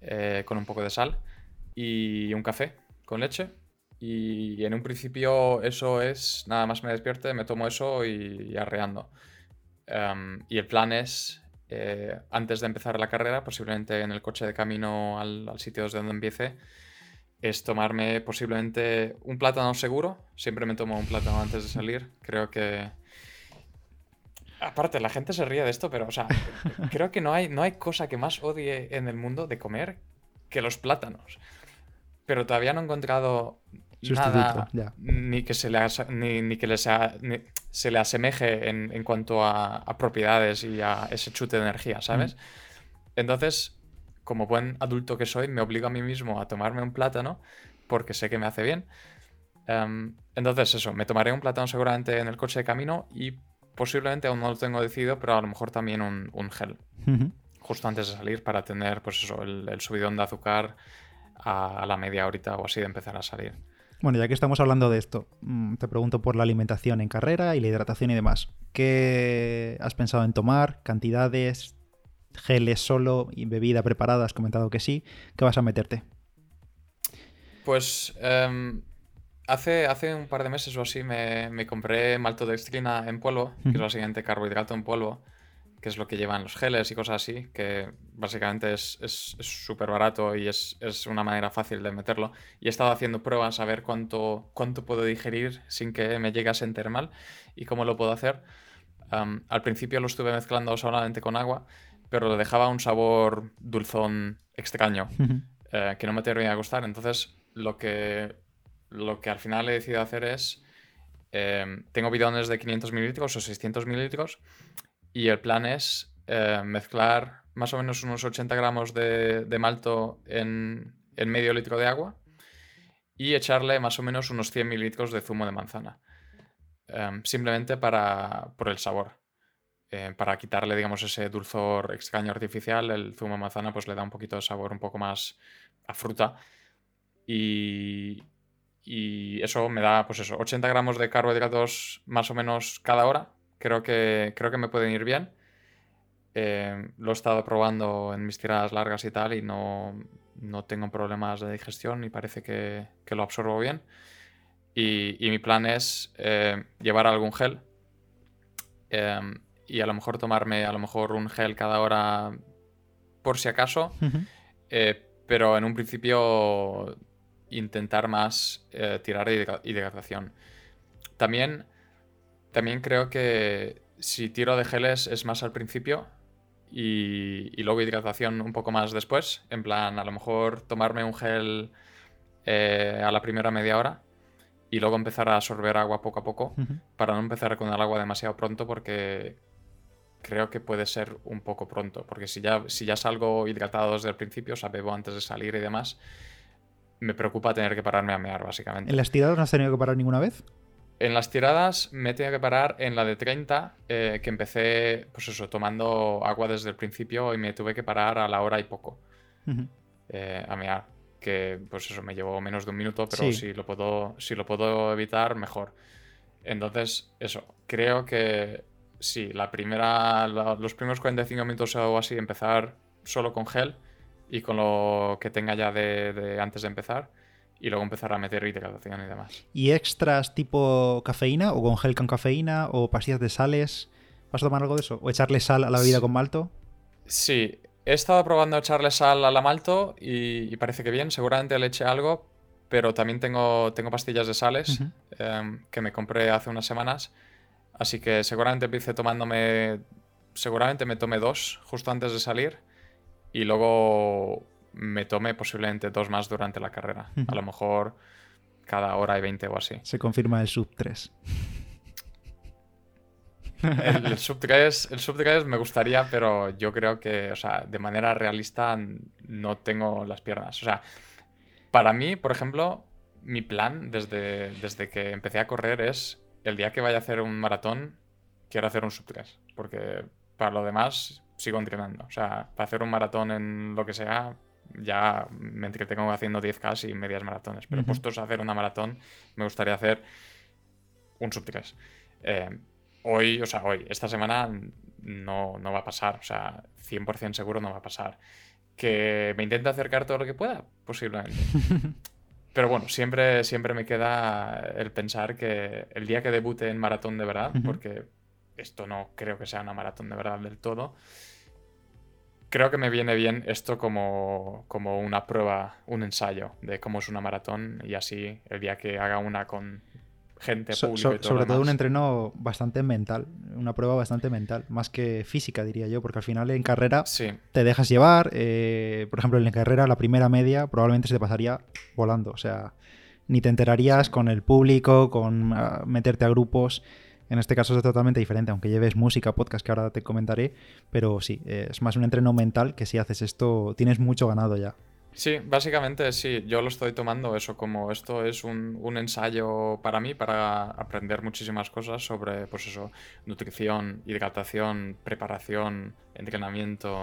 eh, con un poco de sal y un café con leche. Y en un principio eso es, nada más me despierte, me tomo eso y, arreando. Em, y el plan es, eh, antes de empezar la carrera, posiblemente en el coche de camino al, al sitio desde donde empiece, es tomarme posiblemente un plátano seguro. Siempre me tomo un plátano antes de salir. Creo que... Aparte, la gente se ríe de esto, pero, o sea, creo que no hay, no hay cosa que más odie en el mundo de comer que los plátanos. Pero todavía no he encontrado nada ni que se le, ni, que sea, se le asemeje en, cuanto a, propiedades y a ese chute de energía, ¿sabes? Mm. Entonces, como buen adulto que soy, me obligo a mí mismo a tomarme un plátano porque sé que me hace bien. Em, entonces, eso, me tomaré un plátano seguramente en el coche de camino y posiblemente aún no lo tengo decidido, pero a lo mejor también un, gel. Justo antes de salir para tener, pues eso, el, subidón de azúcar a, la media horita o así de empezar a salir. Bueno, ya que estamos hablando de esto, mm, te pregunto por la alimentación en carrera y la hidratación y demás. ¿Qué has pensado en tomar? ¿Cantidades? geles solo y bebida preparada, has comentado que sí. ¿Qué vas a meterte? Pues em, hace, hace un par de meses o así me, compré maltodextrina en polvo, que es básicamente carbohidrato en polvo, que es lo que llevan los geles y cosas así, que básicamente es súper barato y es, una manera fácil de meterlo. Y he estado haciendo pruebas a ver cuánto, cuánto puedo digerir sin que me llegue a sentir mal y cómo lo puedo hacer. al principio lo estuve mezclando solamente con agua pero le dejaba un sabor dulzón extraño eh, que no me terminaba a gustar. Entonces, lo que, lo que al final he decidido hacer es, em, tengo bidones de 500 mililitros o 600 mililitros y el plan es eh, mezclar más o menos unos 80 gramos de, malto en, medio litro de agua y echarle más o menos unos 100 mililitros de zumo de manzana. Em, simplemente para, por el sabor. Eh, para quitarle, digamos, ese dulzor extraño artificial, el zumo de manzana pues le da un poquito de sabor un poco más a fruta. Y, y eso me da, pues eso, 80 gramos de carbohidratos más o menos cada hora. Creo que, creo que me pueden ir bien. Eh, lo he estado probando en mis tiradas largas y tal y no, no tengo problemas de digestión y parece que, que lo absorbo bien. Y, y mi plan es eh, llevar algún gel y a lo mejor tomarme a lo mejor un gel cada hora por si acaso, eh, pero en un principio intentar más tirar de hidratación. También, también creo que si tiro de geles es más al principio y, y, luego hidratación un poco más después. En plan, a lo mejor tomarme un gel eh, a la primera media hora y luego empezar a absorber agua poco a poco para no empezar con el agua demasiado pronto porque creo que puede ser un poco pronto. Porque si ya, si ya salgo hidratado desde el principio, o sea, bebo antes de salir y demás, me preocupa tener que pararme a mear, básicamente. ¿En las tiradas no has tenido que parar ninguna vez? En las tiradas me he tenido que parar en la de 30, eh, que empecé, pues eso, tomando agua desde el principio y me tuve que parar a la hora y poco eh, a mear. Que, pues eso, me llevó menos de un minuto, pero si, lo puedo, si lo puedo evitar, mejor. Entonces, eso, creo que sí, la primera, los primeros 45 minutos o así, empezar solo con gel y con lo que tenga ya de, antes de empezar y luego empezar a meter hidratación y demás. ¿Y extras tipo cafeína o con gel con cafeína o pastillas de sales? ¿Vas a tomar algo de eso? ¿O echarle sal a la bebida con malto? Sí, he estado probando echarle sal a la malto y, parece que bien, seguramente le eché algo, pero también tengo, tengo pastillas de sales em, que me compré hace unas semanas, así que seguramente empecé tomándome, seguramente me tomé dos justo antes de salir y luego me tomé posiblemente dos más durante la carrera. A lo mejor cada hora y 20 o así. Se confirma el sub 3. El, sub 3, el sub 3 me gustaría, pero yo creo que, o sea, de manera realista no tengo las piernas. O sea, para mí, por ejemplo, mi plan desde, desde que empecé a correr es el día que vaya a hacer un maratón, quiero hacer un sub 3. Porque para lo demás, sigo entrenando. O sea, para hacer un maratón en lo que sea, ya me entretengo haciendo 10K y medias maratones. Pero puestos a hacer una maratón, me gustaría hacer un sub 3. Eh, hoy, o sea, hoy, esta semana no, no va a pasar. O sea, 100% seguro no va a pasar. Que me intente acercar todo lo que pueda, posiblemente. Pero bueno, siempre, siempre me queda el pensar que el día que debute en maratón de verdad, porque esto no creo que sea una maratón de verdad del todo. Creo que me viene bien esto como, como una prueba, un ensayo de cómo es una maratón y así el día que haga una con gente, público y todo Sobre todo un entreno bastante mental, una prueba bastante mental, más que física diría yo, porque al final en carrera te dejas llevar, eh, por ejemplo en la carrera la primera media probablemente se te pasaría volando, o sea, ni te enterarías con el público, con ah, meterte a grupos. En este caso es totalmente diferente, aunque lleves música, podcast, que ahora te comentaré, pero sí, es más un entreno mental que si haces esto tienes mucho ganado ya. Sí, básicamente sí, yo lo estoy tomando eso como esto es un, ensayo para mí, para aprender muchísimas cosas sobre, pues eso, nutrición, hidratación, preparación, entrenamiento,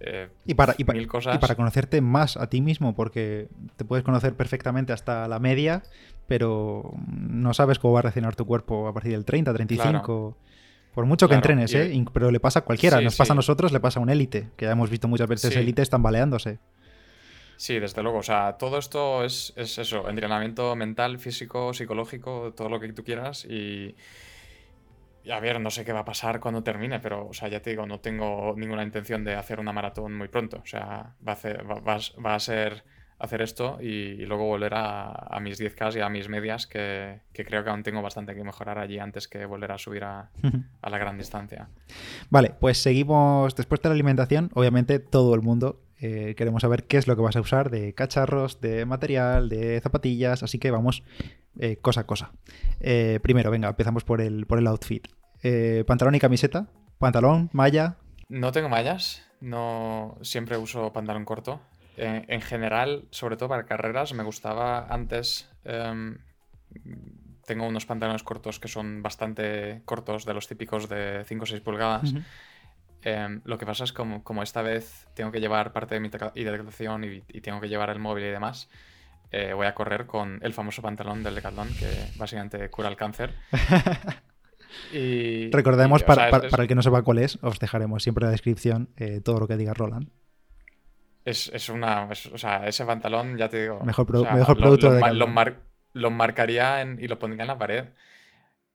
eh, y, para, mil cosas. y para conocerte más a ti mismo, porque te puedes conocer perfectamente hasta la media, pero no sabes cómo va a reaccionar tu cuerpo a partir del 30, 35. Por mucho que entrenes, ¿eh? Pero le pasa a cualquiera. Nos pasa a nosotros, le pasa a un élite, que ya hemos visto muchas veces élites tambaleándose. Sí, desde luego. O sea, todo esto es, es, eso, entrenamiento mental, físico, psicológico, todo lo que tú quieras. Y, a ver, no sé qué va a pasar cuando termine, pero, o sea, ya te digo, no tengo ninguna intención de hacer una maratón muy pronto. O sea, va a, va a ser hacer esto y, luego volver a, mis 10K y a mis medias, que, creo que aún tengo bastante que mejorar allí antes que volver a subir a, la gran distancia. Vale, pues seguimos después de la alimentación. Obviamente todo el mundo eh, queremos saber qué es lo que vas a usar de cacharros, de material, de zapatillas, así que vamos eh, cosa a cosa. Eh, primero, venga, empezamos por el, por el outfit. pantalón y camiseta, pantalón, malla. No tengo mallas, no siempre uso pantalón corto. En general, sobre todo para carreras, me gustaba antes. Em, tengo unos pantalones cortos que son bastante cortos, de los típicos de 5 o 6 pulgadas. Em, lo que pasa es como, como esta vez tengo que llevar parte de mi hidratación y, y tengo que llevar el móvil y demás, eh, voy a correr con el famoso pantalón del Decathlon que básicamente cura el cáncer. y, Recordemos, para, para, el que no sepa cuál es, os dejaremos siempre en la descripción eh, todo lo que diga Roland. Es, una. o sea, ese pantalón, ya te digo. Mejor, producto lo, lo, marcaría y lo pondría en la pared.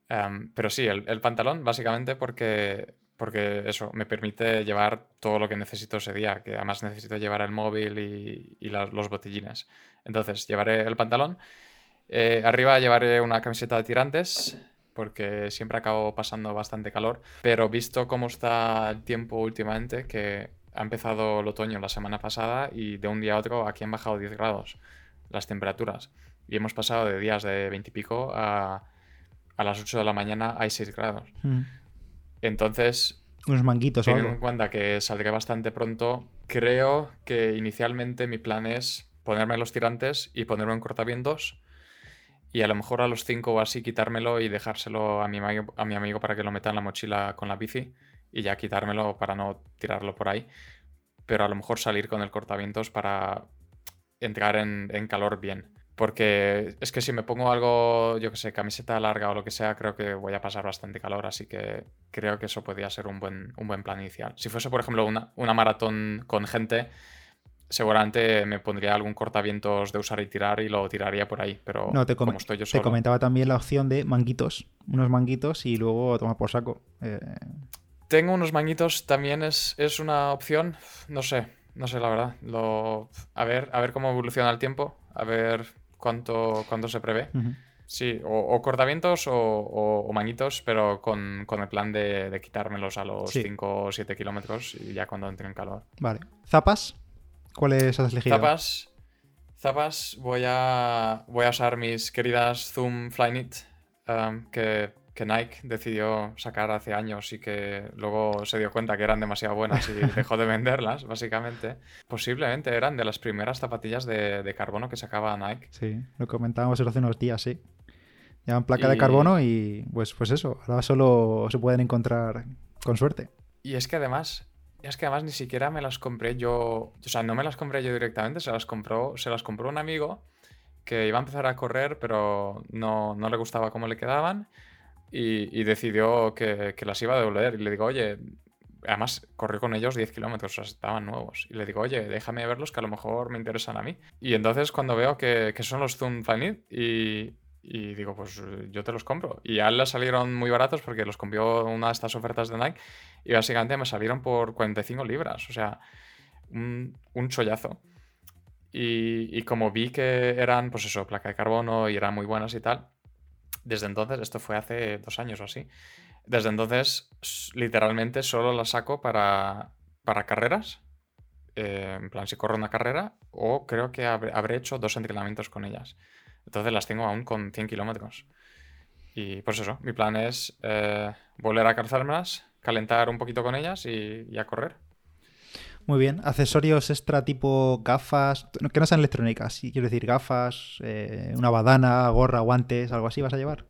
Em, pero sí, el, pantalón, básicamente porque. Porque eso me permite llevar todo lo que necesito ese día, que además necesito llevar el móvil y, los botellines. Entonces, llevaré el pantalón. Eh, arriba llevaré una camiseta de tirantes porque siempre acabo pasando bastante calor. Pero visto cómo está el tiempo últimamente, que ha empezado el otoño la semana pasada y de un día a otro aquí han bajado 10 grados las temperaturas. Y hemos pasado de días de 20 y pico a, a las 8 de la mañana hay 6 grados. Mm. Entonces, Unos manguitos teniendo en cuenta que saldré bastante pronto, creo que inicialmente mi plan es ponerme los tirantes y ponerlo en cortavientos y a lo mejor a los 5 o así quitármelo y dejárselo a mi, amigo, a mi amigo para que lo meta en la mochila con la bici y ya quitármelo para no tirarlo por ahí. Pero a lo mejor salir con el cortavientos para entrar en, en calor bien. Porque es que si me pongo algo, yo que sé, camiseta larga o lo que sea, creo que voy a pasar bastante calor, así que creo que eso podría ser un buen, un buen plan inicial. Si fuese, por ejemplo, una, una maratón con gente, seguramente me pondría algún cortavientos de usar y tirar y lo tiraría por ahí, pero No, te, com- como estoy yo te solo... comentaba también la opción de manguitos. Unos manguitos y luego toma por saco. Eh, Tengo unos manguitos, también es, es una opción, no sé, no sé la verdad. Lo, a, ver, a ver cómo evoluciona el tiempo, a ver cuánto, cuánto se prevé. Sí, o, o cortavientos o, o- o manguitos, pero con, con el plan de, de quitármelos a los Sí. 5 o 7 kilómetros y ya cuando entre en calor. Vale. ¿Zapas? ¿Cuáles has elegido? Zapas, zapas, voy a, voy a usar mis queridas Zoom Flyknit um, que, que Nike decidió sacar hace años y que luego se dio cuenta que eran demasiado buenas y dejó de venderlas, básicamente. Posiblemente eran de las primeras zapatillas de, de carbono que sacaba Nike. Sí, lo comentábamos hace unos días, sí. Llevan placa de carbono y pues, pues eso, ahora solo se pueden encontrar con suerte. Y es que además, es que además ni siquiera me las compré yo, o sea, no me las compré yo directamente, se las compró, se las compró un amigo que iba a empezar a correr, pero no, no le gustaba cómo le quedaban y, decidió que, que las iba a devolver. Y le digo, oye, además corrió con ellos 10 kilómetros, estaban nuevos. Y le digo, oye, déjame verlos que a lo mejor me interesan a mí. Y entonces cuando veo que, que son los Zoom Flyknit y, y digo, pues eh, yo te los compro. Y a él le salieron muy baratos porque los compró una de estas ofertas de Nike y básicamente me salieron por 45 libras, o sea, un, un chollazo. Y, y como vi que eran, pues eso, placa de carbono y eran muy buenas y tal, desde entonces, esto fue hace dos años o así, desde entonces literalmente solo las saco para, para carreras, eh, en plan si corro una carrera, o creo que habré, habré hecho dos entrenamientos con ellas. Entonces las tengo aún con 100 kilómetros. Y pues eso, mi plan es eh, volver a calzármelas, calentar un poquito con ellas y, y a correr. Muy bien. Accesorios extra tipo gafas, que no sean electrónicas, sí, quiero decir gafas, eh, una badana, gorra, guantes, algo así vas a llevar.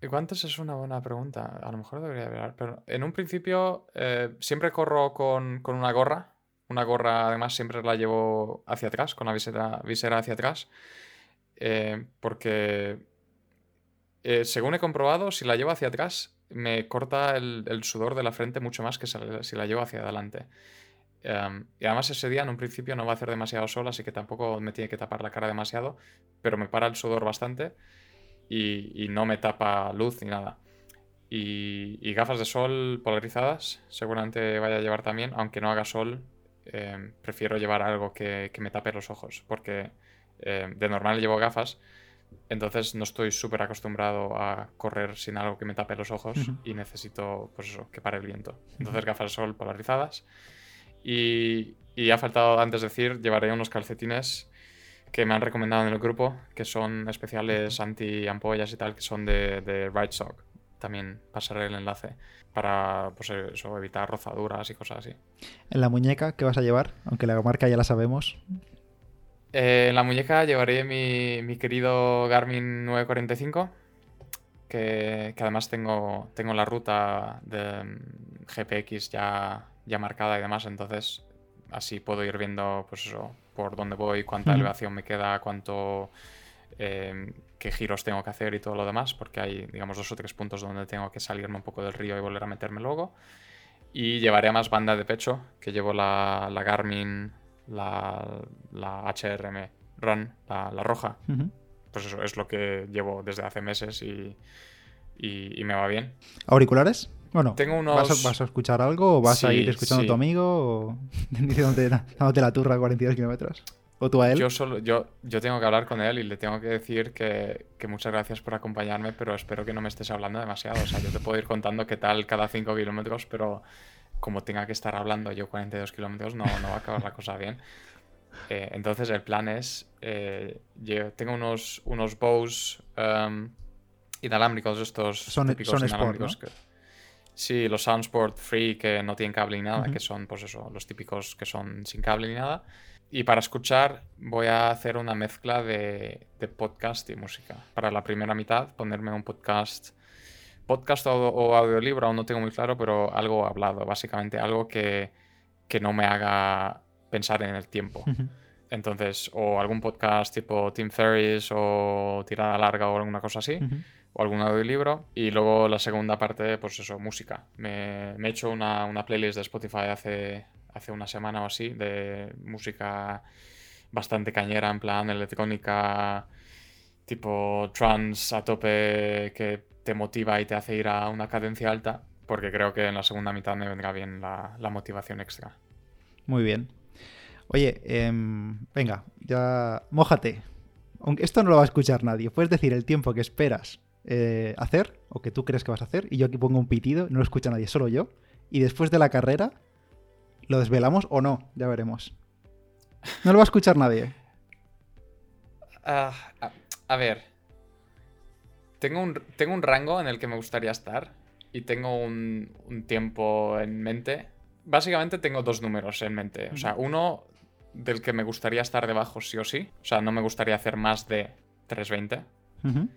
¿Y ¿Cuántos es una buena pregunta? A lo mejor debería hablar, pero en un principio eh, siempre corro con, con una gorra. Una gorra, además, siempre la llevo hacia atrás, con la visera, visera hacia atrás. eh, porque, eh, según he comprobado, si la llevo hacia atrás, me corta el, el sudor de la frente mucho más que si la, si la llevo hacia adelante. Em, y además ese día en un principio no va a hacer demasiado sol, así que tampoco me tiene que tapar la cara demasiado, pero me para el sudor bastante y, y no me tapa luz ni nada. Y, y gafas de sol polarizadas, seguramente vaya a llevar también, aunque no haga sol, eh, prefiero llevar algo que, que me tape los ojos, porque eh, de normal llevo gafas, entonces no estoy súper acostumbrado a correr sin algo que me tape los ojos y necesito, pues eso, que pare el viento. Entonces gafas de sol polarizadas. Y, y ha faltado antes decir, llevaré unos calcetines que me han recomendado en el grupo, que son especiales anti-ampollas y tal, que son de, de Right Sock. También pasaré el enlace para pues eso, evitar rozaduras y cosas así. En la muñeca, ¿qué vas a llevar? Aunque la marca ya la sabemos. Eh, en la muñeca llevaré mi, mi querido Garmin 945, que, que además tengo, tengo la ruta de mm, GPX ya, ya marcada y demás, entonces así puedo ir viendo pues eso, por dónde voy, cuánta elevación me queda, cuánto eh, qué giros tengo que hacer y todo lo demás, porque hay digamos dos o tres puntos donde tengo que salirme un poco del río y volver a meterme luego. Y llevaré más banda de pecho, que llevo la, la Garmin, la, la HRM Run, la, la roja. Pues eso es lo que llevo desde hace meses y, y- y me va bien. ¿Auriculares? Bueno, Tengo ¿vas, a, unos- vas a escuchar algo o vas a ir escuchando a tu amigo o dándote la turra a 42 kilómetros? ¿O tú a él? Yo, solo, yo, yo tengo que hablar con él y le tengo que decir que, que, muchas gracias por acompañarme, pero espero que no me estés hablando demasiado. O sea, yo te puedo ir contando qué tal cada 5 kilómetros, pero como tenga que estar hablando yo 42 kilómetros, no, no va a acabar la cosa bien. Eh, entonces el plan es, eh, yo tengo unos, unos bows um, inalámbricos, estos son, típicos son inalámbricos. Sport, que, sí, los Soundsport Free que no tienen cable ni nada, uh -huh. que son pues eso, los típicos que son sin cable ni nada. Y para escuchar voy a hacer una mezcla de, de, podcast y música. Para la primera mitad ponerme un podcast, podcast o, o, audiolibro, aún no tengo muy claro, pero algo hablado, básicamente algo que, que no me haga pensar en el tiempo. Uh -huh. Entonces, o algún podcast tipo Tim Ferriss o Tirada Larga o alguna cosa así, uh -huh. O algún audiolibro. Y luego la segunda parte, pues eso, música. Me, he hecho una, una playlist de Spotify hace, hace una semana o así de música bastante cañera, en plan electrónica, tipo trance a tope que te motiva y te hace ir a una cadencia alta, porque creo que en la segunda mitad me vendrá bien la, motivación extra. Muy bien. Oye, eh, venga, ya mójate. Aunque esto no lo va a escuchar nadie. Puedes decir el tiempo que esperas eh, hacer o que tú crees que vas a hacer y yo aquí pongo un pitido, no lo escucha nadie, solo yo. Y después de la carrera ¿Lo desvelamos o no? Ya veremos. No lo va a escuchar nadie. Uh, a, a, ver. Tengo un, tengo un rango en el que me gustaría estar. Y tengo un, un, tiempo en mente. Básicamente tengo dos números en mente. O sea, uno del que me gustaría estar debajo sí o sí. O sea, no me gustaría hacer más de 320. Uh -huh.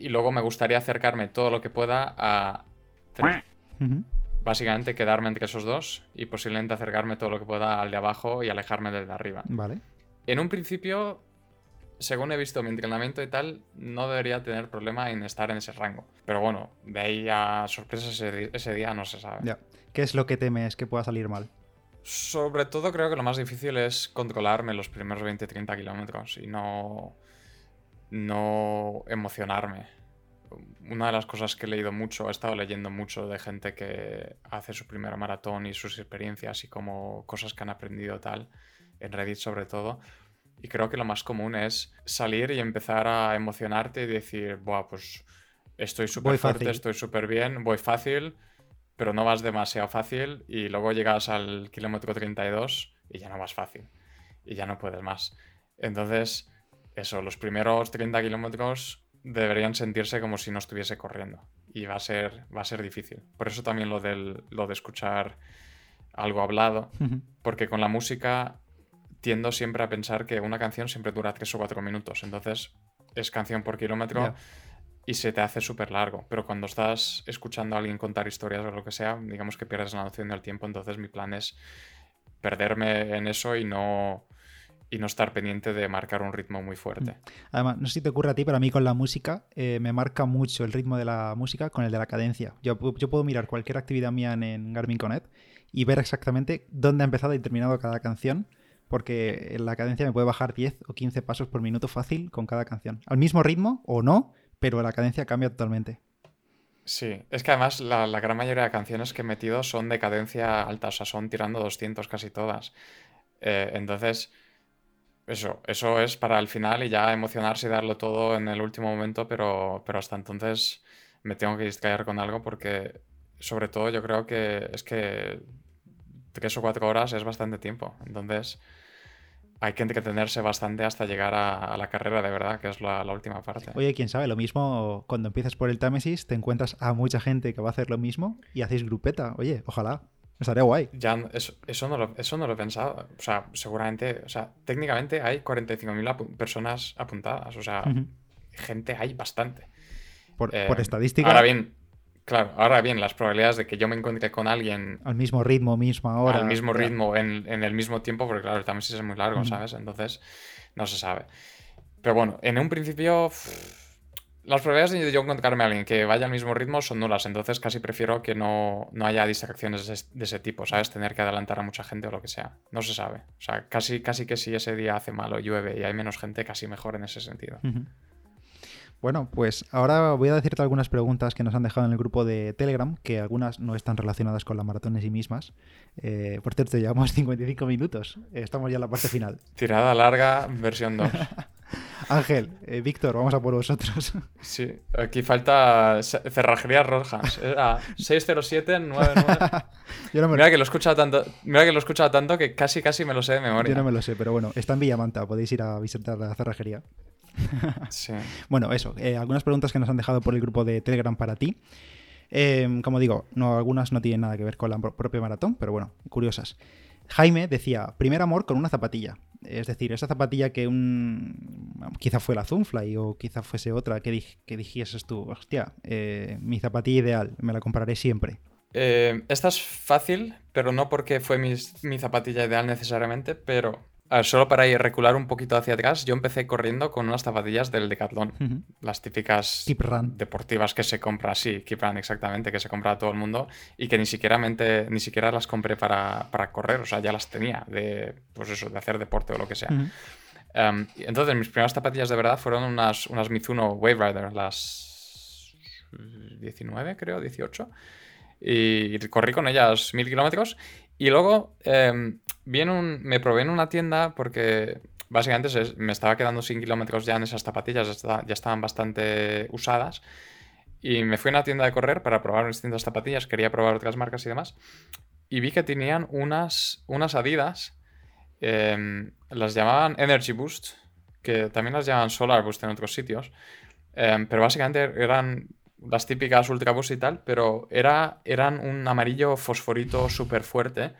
Y luego me gustaría acercarme todo lo que pueda a 3. Uh -huh básicamente quedarme entre esos dos y posiblemente acercarme todo lo que pueda al de abajo y alejarme del de arriba. Vale. En un principio, según he visto mi entrenamiento y tal, no debería tener problema en estar en ese rango. Pero bueno, de ahí a sorpresas ese, ese día no se sabe. Ya. ¿Qué es lo que temes que pueda salir mal? Sobre todo creo que lo más difícil es controlarme los primeros 20-30 kilómetros y no, no emocionarme una de las cosas que he leído mucho, he estado leyendo mucho de gente que hace su primera maratón y sus experiencias y como cosas que han aprendido tal, en Reddit sobre todo. Y creo que lo más común es salir y empezar a emocionarte y decir, Buah, pues estoy súper fuerte, estoy súper bien, voy fácil, pero no vas demasiado fácil y luego llegas al kilómetro 32 y ya no vas fácil y ya no puedes más. Entonces, eso, los primeros 30 kilómetros deberían sentirse como si no estuviese corriendo. Y va a ser, va a ser difícil. Por eso también lo, del, lo de escuchar algo hablado. Porque con la música tiendo siempre a pensar que una canción siempre dura tres o cuatro minutos. Entonces es canción por kilómetro yeah. y se te hace súper largo. Pero cuando estás escuchando a alguien contar historias o lo que sea, digamos que pierdes la noción del tiempo. Entonces mi plan es perderme en eso y no y no estar pendiente de marcar un ritmo muy fuerte. Mm. Además, no sé si te ocurre a ti, pero a mí con la música eh, me marca mucho el ritmo de la música con el de la cadencia. Yo, yo puedo mirar cualquier actividad mía en, en, Garmin Connect y ver exactamente dónde ha empezado y terminado cada canción, porque la cadencia me puede bajar 10 o 15 pasos por minuto fácil con cada canción. Al mismo ritmo o no, pero la cadencia cambia totalmente. Sí, es que además la, la gran mayoría de canciones que he metido son de cadencia alta, o sea, son tirando 200 casi todas. Eh, entonces eso, eso es para el final y ya emocionarse y darlo todo en el último momento, pero, pero hasta entonces me tengo que distraer con algo porque sobre todo yo creo que es que tres o cuatro horas es bastante tiempo. Entonces hay que entretenerse bastante hasta llegar a, la carrera de verdad, que es la, la, última parte. Oye, quién sabe, lo mismo cuando empiezas por el Támesis, te encuentras a mucha gente que va a hacer lo mismo y hacéis grupeta. Oye, ojalá. Estaría guay. Ya, eso, eso, no lo, eso no lo he pensado. O sea, seguramente, o sea, técnicamente hay 45.000 apu personas apuntadas. O sea, uh -huh. gente hay bastante. Por, eh, por, estadística. Ahora bien, claro, ahora bien, las probabilidades de que yo me encuentre con alguien. Al mismo ritmo, misma hora. Al mismo ritmo, en, en, el mismo tiempo, porque claro, también es muy largo, uh -huh. ¿sabes? Entonces, no se sabe. Pero bueno, en un principio. Pff, las probabilidades de yo encontrarme a alguien que vaya al mismo ritmo son nulas, entonces casi prefiero que no, no haya distracciones de ese, tipo, ¿sabes? Tener que adelantar a mucha gente o lo que sea. No se sabe. O sea, casi, casi que si ese día hace mal o llueve y hay menos gente, casi mejor en ese sentido. Bueno, pues ahora voy a decirte algunas preguntas que nos han dejado en el grupo de Telegram, que algunas no están relacionadas con la maratón en sí mismas. Eh, por cierto, llevamos 55 minutos. Estamos ya en la parte final. Tirada larga, versión 2. Ángel, eh, Víctor, vamos a por vosotros. Sí, aquí falta cerrajería rojas. Era 60799. Mira que lo he escuchado tanto, mira que lo he tanto que casi casi me lo sé de memoria. Yo no me lo sé, pero bueno, está en Villamanta, podéis ir a visitar la cerrajería. Sí. bueno, eso, eh, algunas preguntas que nos han dejado por el grupo de Telegram para ti. Em, como digo, no, algunas no tienen nada que ver con la propia maratón, pero bueno, curiosas. Jaime decía, primer amor con una zapatilla. Es decir, esa zapatilla que un... quizá fue la Zoomfly o quizá fuese otra que, que dijieses tú, hostia, eh, mi zapatilla ideal, me la compraré siempre. Eh, esta es fácil, pero no porque fue mi, mi zapatilla ideal necesariamente, pero solo para ir recular un poquito hacia atrás, yo empecé corriendo con unas zapatillas del Decathlon. Las típicas deportivas que se compra, sí, Keep Run, exactamente, que se compra a todo el mundo y que ni siquiera, ni siquiera las compré para, correr, o sea, ya las tenía de, pues eso, de hacer deporte o lo que sea. Em, entonces, mis primeras zapatillas de verdad fueron unas, unas Mizuno Wave Rider, las 19, creo, 18. Y corrí con ellas mil kilómetros y luego eh, me probé en una tienda porque básicamente me estaba quedando sin kilómetros ya en esas zapatillas, ya, estaban bastante usadas. Y me fui a una tienda de correr para probar distintas zapatillas, quería probar otras marcas y demás. Y vi que tenían unas, unas Adidas, em, las llamaban Energy Boost, que también las llamaban Solar Boost en otros sitios. Em, pero básicamente eran las típicas Ultra Boost y tal, pero era, eran un amarillo fosforito súper fuerte.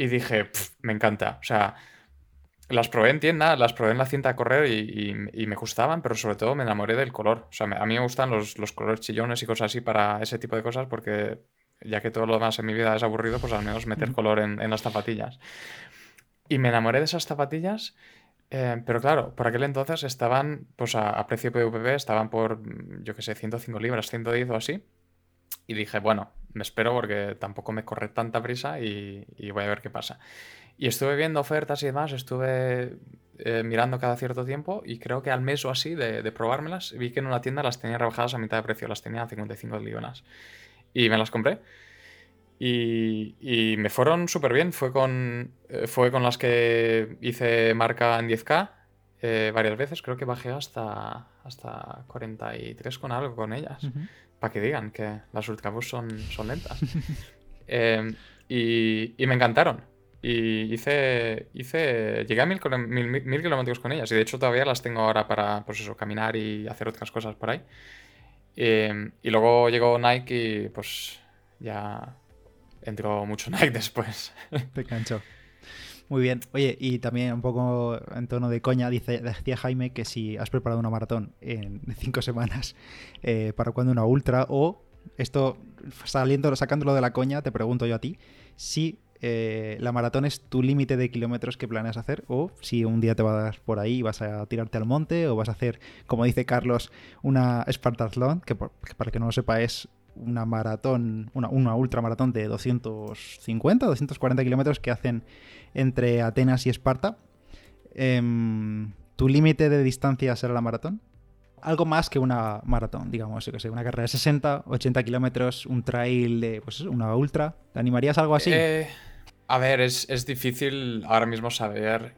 Y dije, me encanta. O sea, las probé en tienda, las probé en la cinta a correr y, me gustaban, pero sobre todo me enamoré del color. O sea, a mí me gustan los, colores chillones y cosas así para ese tipo de cosas porque ya que todo lo demás en mi vida es aburrido, pues al menos meter color en, en las zapatillas. Y me enamoré de esas zapatillas eh, pero claro, por aquel entonces estaban pues a, precio PVP, estaban por, yo qué sé, 105 libras, 110 o así. Y dije, bueno, me espero porque tampoco me corre tanta prisa y, voy a ver qué pasa. Y estuve viendo ofertas y demás, estuve eh, mirando cada cierto tiempo y creo que al mes o así de, de, probármelas vi que en una tienda las tenía rebajadas a mitad de precio, las tenía a 55 libras. Y me las compré. Y, me fueron súper bien. Fue con, eh, fue con las que hice marca en 10K eh, varias veces. Creo que bajé hasta, hasta 43 con algo con ellas. Para que digan que las Ultrabus son, son lentas. Em, y, me encantaron. Y hice, hice llegué a mil, mil, kilómetros con ellas. Y de hecho todavía las tengo ahora para pues eso, caminar y hacer otras cosas por ahí. Em, y luego llegó Nike y pues ya entró mucho Nike después. Te cancho. Muy bien. Oye, y también un poco en tono de coña, dice, decía Jaime que si has preparado una maratón en cinco semanas, eh, ¿para cuándo una ultra? O esto, saliendo, sacándolo de la coña, te pregunto yo a ti, si eh, la maratón es tu límite de kilómetros que planeas hacer, o si un día te vas por ahí y vas a tirarte al monte, o vas a hacer, como dice Carlos, una Spartathlon, que, que para que no lo sepa es una maratón, una, una ultramaratón de 250, 240 kilómetros que hacen entre Atenas y Esparta. Em, ¿Tu límite de distancia será la maratón? Algo más que una maratón, digamos, que sé, una carrera de 60, 80 kilómetros, un trail de, pues una ultra. ¿Te animarías algo así? Eh, a ver, es, es, difícil ahora mismo saber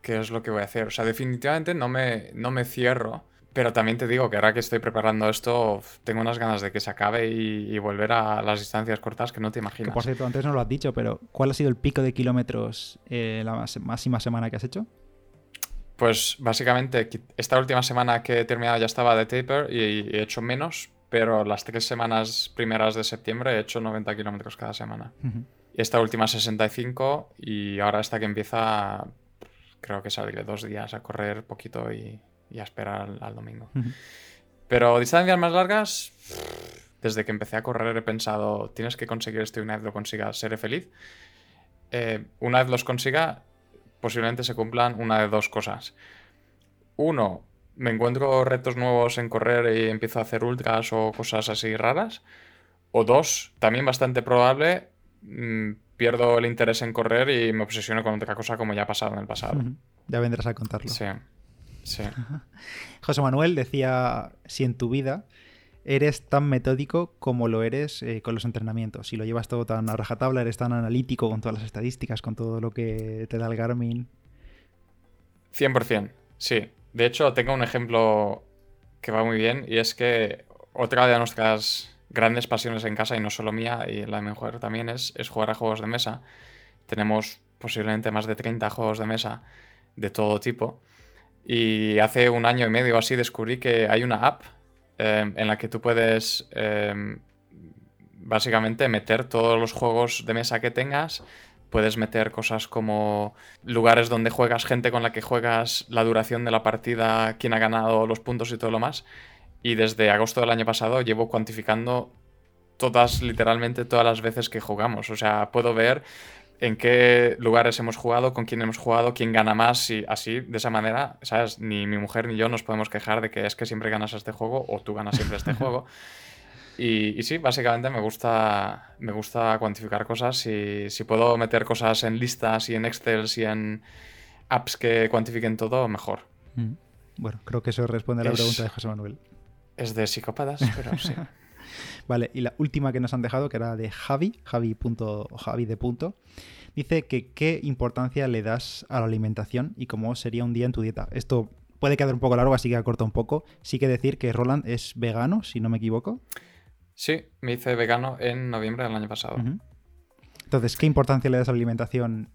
qué es lo que voy a hacer. O sea, definitivamente no me, no me cierro pero también te digo que ahora que estoy preparando esto, tengo unas ganas de que se acabe y, volver a las distancias cortas que no te imaginas. por cierto, antes no lo has dicho, pero ¿cuál ha sido el pico de kilómetros eh, la máxima semana que has hecho? Pues básicamente, esta última semana que he terminado ya estaba de taper y he hecho menos, pero las tres semanas primeras de septiembre he hecho 90 kilómetros cada semana. Y esta última 65 y ahora esta que empieza, creo que saldré dos días a correr poquito y, y a esperar al, domingo. Pero distancias más largas, desde que empecé a correr he pensado, tienes que conseguir esto y una vez lo consigas, seré feliz. Eh, una vez los consiga, posiblemente se cumplan una de dos cosas. Uno, me encuentro retos nuevos en correr y empiezo a hacer ultras o cosas así raras. O dos, también bastante probable, mm, pierdo el interés en correr y me obsesiono con otra cosa como ya ha pasado en el pasado. Ya vendrás a contarlo. Sí. Sí. José Manuel decía, si en tu vida eres tan metódico como lo eres eh, con los entrenamientos, si lo llevas todo tan a rajatabla, eres tan analítico con todas las estadísticas, con todo lo que te da el Garmin. 100%, sí. De hecho, tengo un ejemplo que va muy bien y es que otra de nuestras grandes pasiones en casa, y no solo mía, y la de mi mujer también, es, es jugar a juegos de mesa. Tenemos posiblemente más de 30 juegos de mesa de todo tipo. Y hace un año y medio así descubrí que hay una app em, en la que tú puedes em, básicamente meter todos los juegos de mesa que tengas. Puedes meter cosas como lugares donde juegas, gente con la que juegas, la duración de la partida, quién ha ganado los puntos y todo lo más. Y desde agosto del año pasado llevo cuantificando todas, literalmente todas las veces que jugamos. O sea, puedo ver en qué lugares hemos jugado, con quién hemos jugado, quién gana más y así, de esa manera, ¿sabes? Ni mi mujer ni yo nos podemos quejar de que es que siempre ganas este juego o tú ganas siempre este juego. Y, sí, básicamente me gusta, me gusta cuantificar cosas y si puedo meter cosas en listas y en Excel y en apps que cuantifiquen todo, mejor. Mm. Bueno, creo que eso responde a la pregunta de José Manuel. Es de psicópatas, pero sí. Vale, y la última que nos han dejado, que era de Javi, Javi, Javi de punto, dice que qué importancia le das a la alimentación y cómo sería un día en tu dieta. Esto puede quedar un poco largo, así que acorta un poco. Sí que decir que Roland es vegano, si no me equivoco. Sí, me hice vegano en noviembre del año pasado. Entonces, ¿qué importancia le das a la alimentación?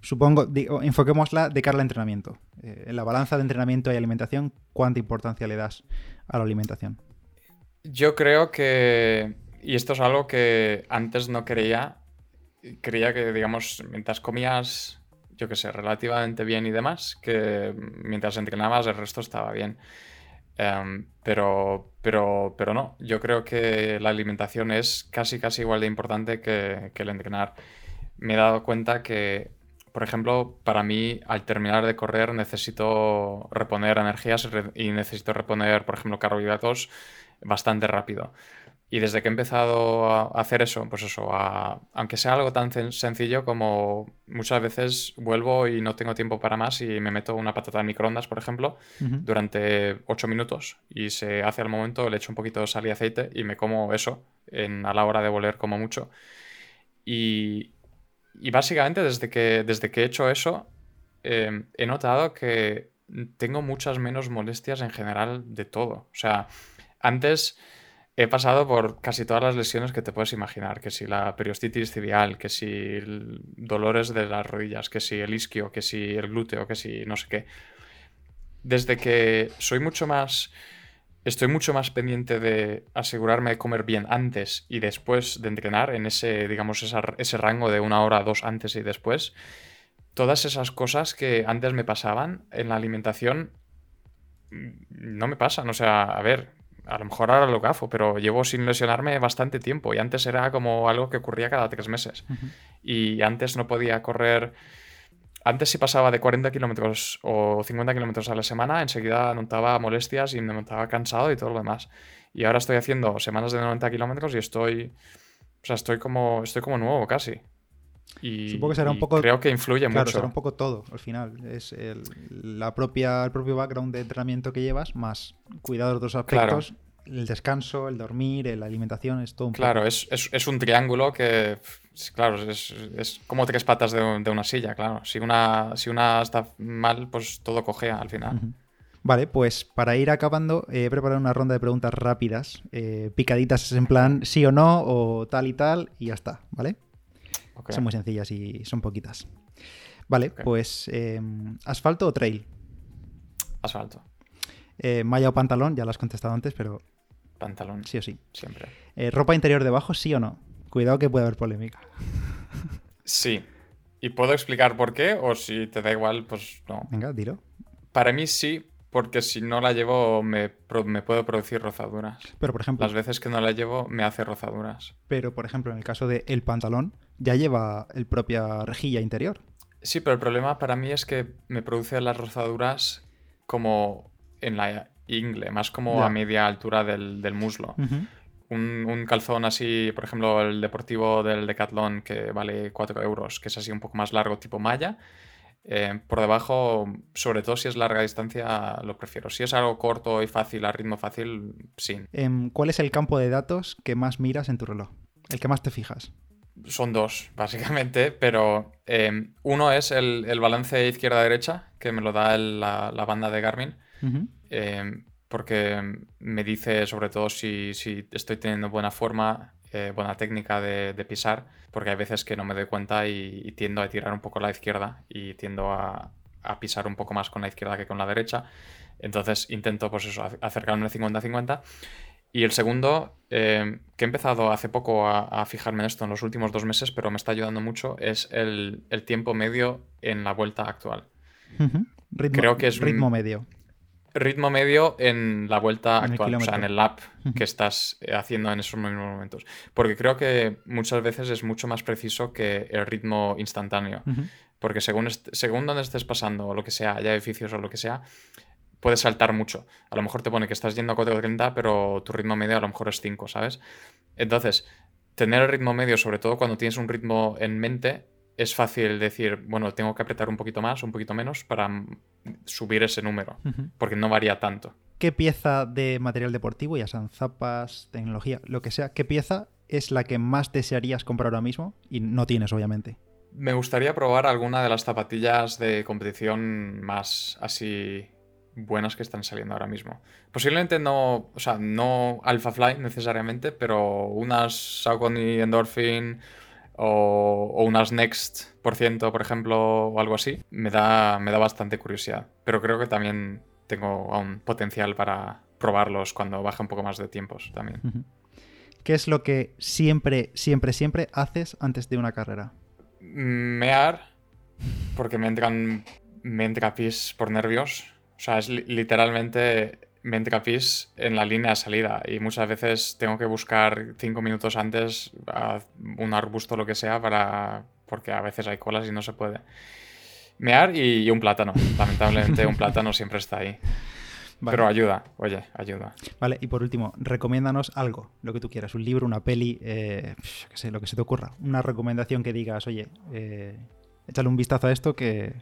Supongo, digo, enfoquémosla de cara al entrenamiento. Eh, en la balanza de entrenamiento y alimentación, ¿cuánta importancia le das a la alimentación? Yo creo que, y esto es algo que antes no creía, creía que, digamos, mientras comías, yo qué sé, relativamente bien y demás, que mientras entrenabas el resto estaba bien. Em, pero, pero, pero no, yo creo que la alimentación es casi, casi igual de importante que, el entrenar. Me he dado cuenta que, por ejemplo, para mí, al terminar de correr, necesito reponer energías y necesito reponer, por ejemplo, carbohidratos bastante rápido. Y desde que he empezado a hacer eso, pues eso, aunque sea algo tan sencillo como muchas veces vuelvo y no tengo tiempo para más y me meto una patata en microondas, por ejemplo, durante 8 minutos y se hace al momento, le echo un poquito de sal y aceite y me como eso en, a la hora de volver como mucho. Y, y básicamente desde que, desde que he hecho eso, eh, he notado que tengo muchas menos molestias en general de todo. O sea, antes he pasado por casi todas las lesiones que te puedes imaginar, que si la periostitis tibial, que si dolores de las rodillas, que si el isquio, que si el glúteo, que si no sé qué. Desde que soy mucho más estoy mucho más pendiente de asegurarme de comer bien antes y después de entrenar, en ese, digamos, ese rango de una hora, dos antes y después. Todas esas cosas que antes me pasaban en la alimentación mm, no me pasan. O sea, a ver, a lo mejor ahora lo gafo, pero llevo sin lesionarme bastante tiempo y antes era como algo que ocurría cada tres meses. Y antes no podía correr. Antes si pasaba de 40 kilómetros o 50 kilómetros a la semana, enseguida notaba molestias y me notaba cansado y todo lo demás. Y ahora estoy haciendo semanas de 90 kilómetros y estoy. O sea, estoy como, estoy como nuevo casi. Y, Supongo que será un poco. Creo que influye claro, mucho. será un poco todo al final. Es el, la propia, el propio background de entrenamiento que llevas, más cuidado de otros aspectos. El descanso, el dormir, la alimentación, es todo un Claro, es, es, es, un triángulo que. Claro, es, es como tres patas de, de, una silla, claro. Si una, si una está mal, pues todo cogea al final. Vale, pues para ir acabando, he preparado una ronda de preguntas rápidas, eh, picaditas en plan sí o no, o tal y tal, y ya está, ¿vale? Son muy sencillas y son poquitas. Vale, pues em, ¿asfalto o trail? Asfalto. Eh, malla o pantalón, ya lo has contestado antes, pero... Pantalón. Sí o sí. Siempre. Eh, ¿Ropa interior debajo, sí o no? Cuidado que puede haber polémica. Sí. ¿Y puedo explicar por qué? O si te da igual, pues no. Venga, dilo. Para mí sí, porque si no la llevo me, me puedo producir rozaduras. Pero, por ejemplo... Las veces que no la llevo me hace rozaduras. Pero, por ejemplo, en el caso del el pantalón, ya lleva el propia rejilla interior. Sí, pero el problema para mí es que me produce las rozaduras como en la ingle, más como a media altura del, muslo. un, un, calzón así, por ejemplo, el deportivo del Decathlon que vale 4 euros, que es así un poco más largo, tipo malla Eh, por debajo, sobre todo si es larga distancia, lo prefiero. Si es algo corto y fácil, a ritmo fácil, sí. Em, ¿Cuál es el campo de datos que más miras en tu reloj? El que más te fijas. Son dos, básicamente, pero em, uno es el, balance izquierda-derecha, que me lo da la, banda de Garmin, em, porque me dice sobre todo si, estoy teniendo buena forma, eh, buena técnica de, pisar, porque hay veces que no me doy cuenta y, tiendo a tirar un poco a la izquierda y tiendo a, pisar un poco más con la izquierda que con la derecha. Entonces intento, pues eso, acercarme 50-50 y el segundo, eh, que he empezado hace poco a, fijarme en esto en los últimos dos meses, pero me está ayudando mucho, es el, tiempo medio en la vuelta actual. ritmo, Creo que es ritmo medio. Ritmo medio en la vuelta actual, o sea, en el lap que estás eh, haciendo en esos mismos momentos. Porque creo que muchas veces es mucho más preciso que el ritmo instantáneo. Porque según, según donde estés pasando, o lo que sea, haya edificios o lo que sea, puedes saltar mucho. A lo mejor te pone que estás yendo a 4.30, pero tu ritmo medio a lo mejor es 5, ¿sabes? Entonces, tener el ritmo medio, sobre todo cuando tienes un ritmo en mente, es fácil decir, bueno, tengo que apretar un poquito más, un poquito menos para subir ese número, porque no varía tanto. ¿Qué pieza de material deportivo, ya sean zapas, tecnología, lo que sea, qué pieza es la que más desearías comprar ahora mismo y no tienes, obviamente? Me gustaría probar alguna de las zapatillas de competición más así buenas que están saliendo ahora mismo. Posiblemente no, o sea, no Alphafly necesariamente, pero unas Saucony Endorphin o, unas Next por ciento, por ejemplo, o algo así, me da, me da bastante curiosidad. Pero creo que también tengo aún potencial para probarlos cuando baje un poco más de tiempos también. ¿Qué es lo que siempre, siempre, siempre haces antes de una carrera? Mear, porque me entran, me entra pis por nervios sea, es literalmente me entra pis en la línea de salida y muchas veces tengo que buscar cinco minutos antes un arbusto o lo que sea para porque a veces hay colas y no se puede. Mear y, un plátano. Lamentablemente un plátano siempre está ahí. Pero ayuda, oye, ayuda. Vale, y por último, recomiéndanos algo, lo que tú quieras, un libro, una peli, eh, qué sé, lo que se te ocurra. Una recomendación que digas, oye, eh, échale un vistazo a esto que,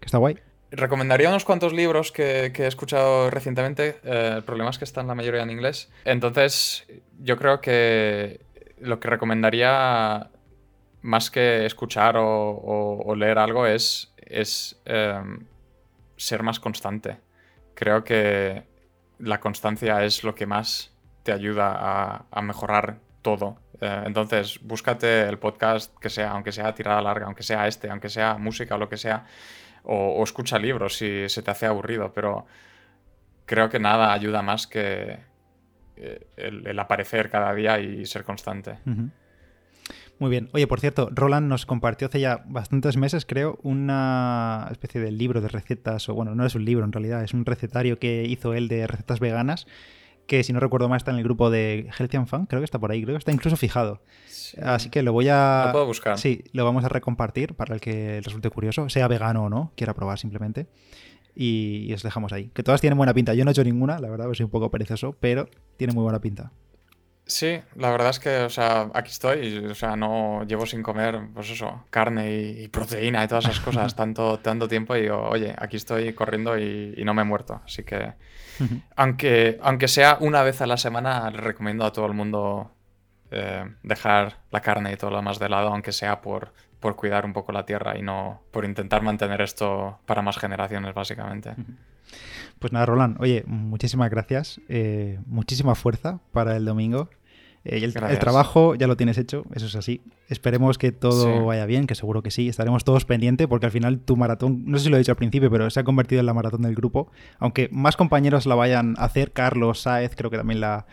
que está guay. Recomendaría unos cuantos libros que, he escuchado recientemente. Eh, el problema es que están la mayoría en inglés. Entonces, yo creo que lo que recomendaría más que escuchar o, leer algo es, es em, ser más constante. Creo que la constancia es lo que más te ayuda a, mejorar todo. Eh, entonces, búscate el podcast que sea, aunque sea tirada larga, aunque sea este, aunque sea música o lo que sea o, escucha libros si se te hace aburrido, pero creo que nada ayuda más que eh, el, aparecer cada día y ser constante. Muy bien. Oye, por cierto, Roland nos compartió hace ya bastantes meses, creo, una especie de libro de recetas, o bueno, no es un libro en realidad, es un recetario que hizo él de recetas veganas, que si no recuerdo mal está en el grupo de Healthy and Fun, creo que está por ahí, creo que está incluso fijado. Así que lo voy a. Lo puedo buscar. Sí, lo vamos a recompartir para el que resulte curioso, sea vegano o no, quiera probar simplemente. Y, os dejamos ahí. Que todas tienen buena pinta. Yo no he hecho ninguna, la verdad, soy un poco perezoso, pero tiene muy buena pinta. Sí, la verdad es que, o sea, aquí estoy, o sea, no llevo sin comer, pues eso, carne y, proteína y todas esas cosas tanto, tanto tiempo y digo, oye, aquí estoy corriendo y, no me he muerto. Así que, aunque, aunque sea una vez a la semana, le recomiendo a todo el mundo eh, dejar la carne y todo lo demás de lado, aunque sea por, por cuidar un poco la tierra y no por intentar mantener esto para más generaciones, básicamente. Pues nada, Roland, oye, muchísimas gracias, eh, muchísima fuerza para el domingo. Eh, el, trabajo ya lo tienes hecho, eso es así. Esperemos que todo vaya bien, que seguro que sí. Estaremos todos pendientes porque al final tu maratón, no sé si lo he dicho al principio, pero se ha convertido en la maratón del grupo. Aunque más compañeros la vayan a hacer, Carlos Saez creo que también la,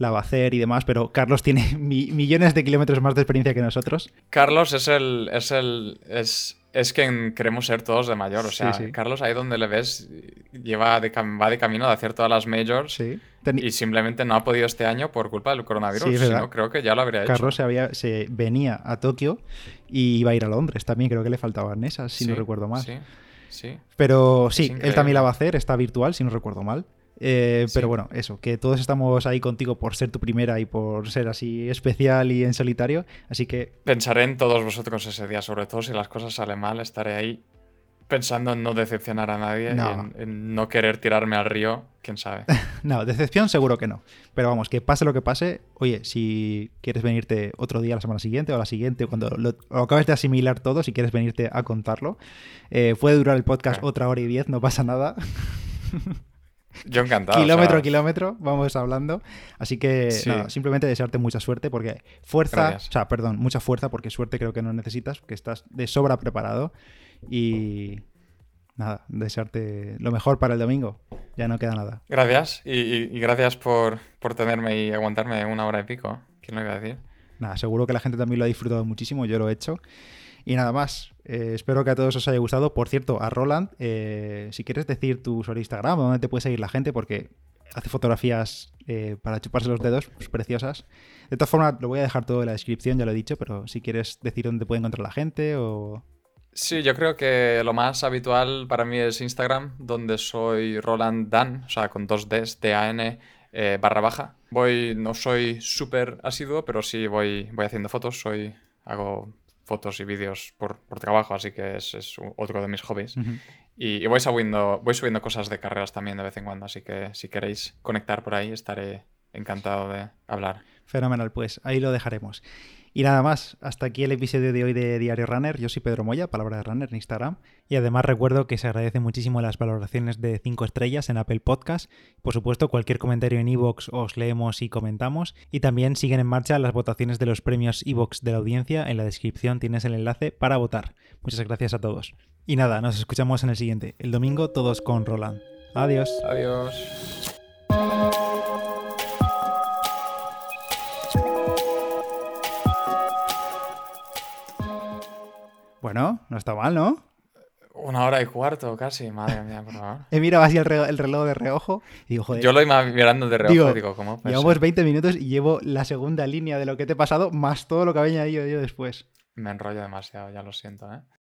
la va a hacer y demás, pero Carlos tiene millones de kilómetros más de experiencia que nosotros. Carlos es el. es el. es, es quien queremos ser todos de mayor. O sea, Carlos ahí donde le ves lleva va de camino de hacer todas las majors y simplemente no ha podido este año por culpa del coronavirus. Si no, creo que ya lo habría hecho. Carlos se, había, se venía a Tokio y iba a ir a Londres también. Creo que le faltaban esas, si no recuerdo mal. Sí, sí. Pero sí, él también la va a hacer, está virtual, si no recuerdo mal. Eh, pero bueno, eso, que todos estamos ahí contigo por ser tu primera y por ser así especial y en solitario. Así que. Pensaré en todos vosotros ese día, sobre todo si las cosas salen mal, estaré ahí pensando en no decepcionar a nadie No. y en, en no querer tirarme al río, quién sabe. No, decepción seguro que no. Pero vamos, que pase lo que pase, oye, si quieres venirte otro día la semana siguiente o la siguiente, cuando lo, lo acabes de asimilar todo, si quieres venirte a contarlo, eh, puede durar el podcast Claro. otra hora y diez, no pasa nada. Yo encantado. o kilómetro sea, a kilómetro, vamos hablando. Así que Sí. nada, simplemente desearte mucha suerte porque fuerza, Gracias. o sea, perdón, mucha fuerza porque suerte creo que no necesitas, que estás de sobra preparado y nada, desearte lo mejor para el domingo. Ya no queda nada. Gracias y, y- y gracias por, por tenerme y aguantarme una hora y pico. ¿Quién lo iba a decir? Nada, seguro que la gente también lo ha disfrutado muchísimo, yo lo he hecho. Y nada más, eh, espero que a todos os haya gustado. Por cierto, a Roland, eh, si quieres decir tu de Instagram, donde te puede seguir la gente, porque hace fotografías eh, para chuparse los dedos, pues preciosas. De todas formas, lo voy a dejar todo en la descripción, ya lo he dicho, pero si quieres decir dónde puede encontrar la gente o... Sí, yo creo que lo más habitual para mí es Instagram, donde soy Roland Dan, o sea, con dos Ds, D-A-N, barra baja. Voy, no soy súper asiduo, pero sí voy, voy haciendo fotos, soy, hago fotos y vídeos por, por trabajo, así que es, es otro de mis hobbies. Ujú. Y, y voy, subiendo, voy subiendo cosas de carreras también de vez en cuando, así que si queréis conectar por ahí, estaré encantado de hablar. Fenomenal, pues ahí lo dejaremos. Y nada más, hasta aquí el episodio de hoy de Diario Runner. Yo soy Pedro Moya, palabra de Runner en Instagram. Y además recuerdo que se agradecen muchísimo las valoraciones de 5 estrellas en Apple Podcast. Por supuesto, cualquier comentario en iVoox os leemos y comentamos. Y también siguen en marcha las votaciones de los premios iVoox de la audiencia. En la descripción tienes el enlace para votar. Muchas gracias a todos. Y nada, nos escuchamos en el siguiente. El domingo todos con Roland. Adiós. Adiós. Bueno, no está mal, ¿no? Una hora y cuarto casi, madre mía, por favor. He mirado así el, re- el reloj de reojo y digo, joder, Yo lo iba mirando de reojo Digo, y digo, ¿cómo? puede Llevamos ser? 20 minutos y llevo la segunda línea de lo que te he pasado, más todo lo que había añadido yo después. Me enrollo demasiado, ya lo siento, ¿eh?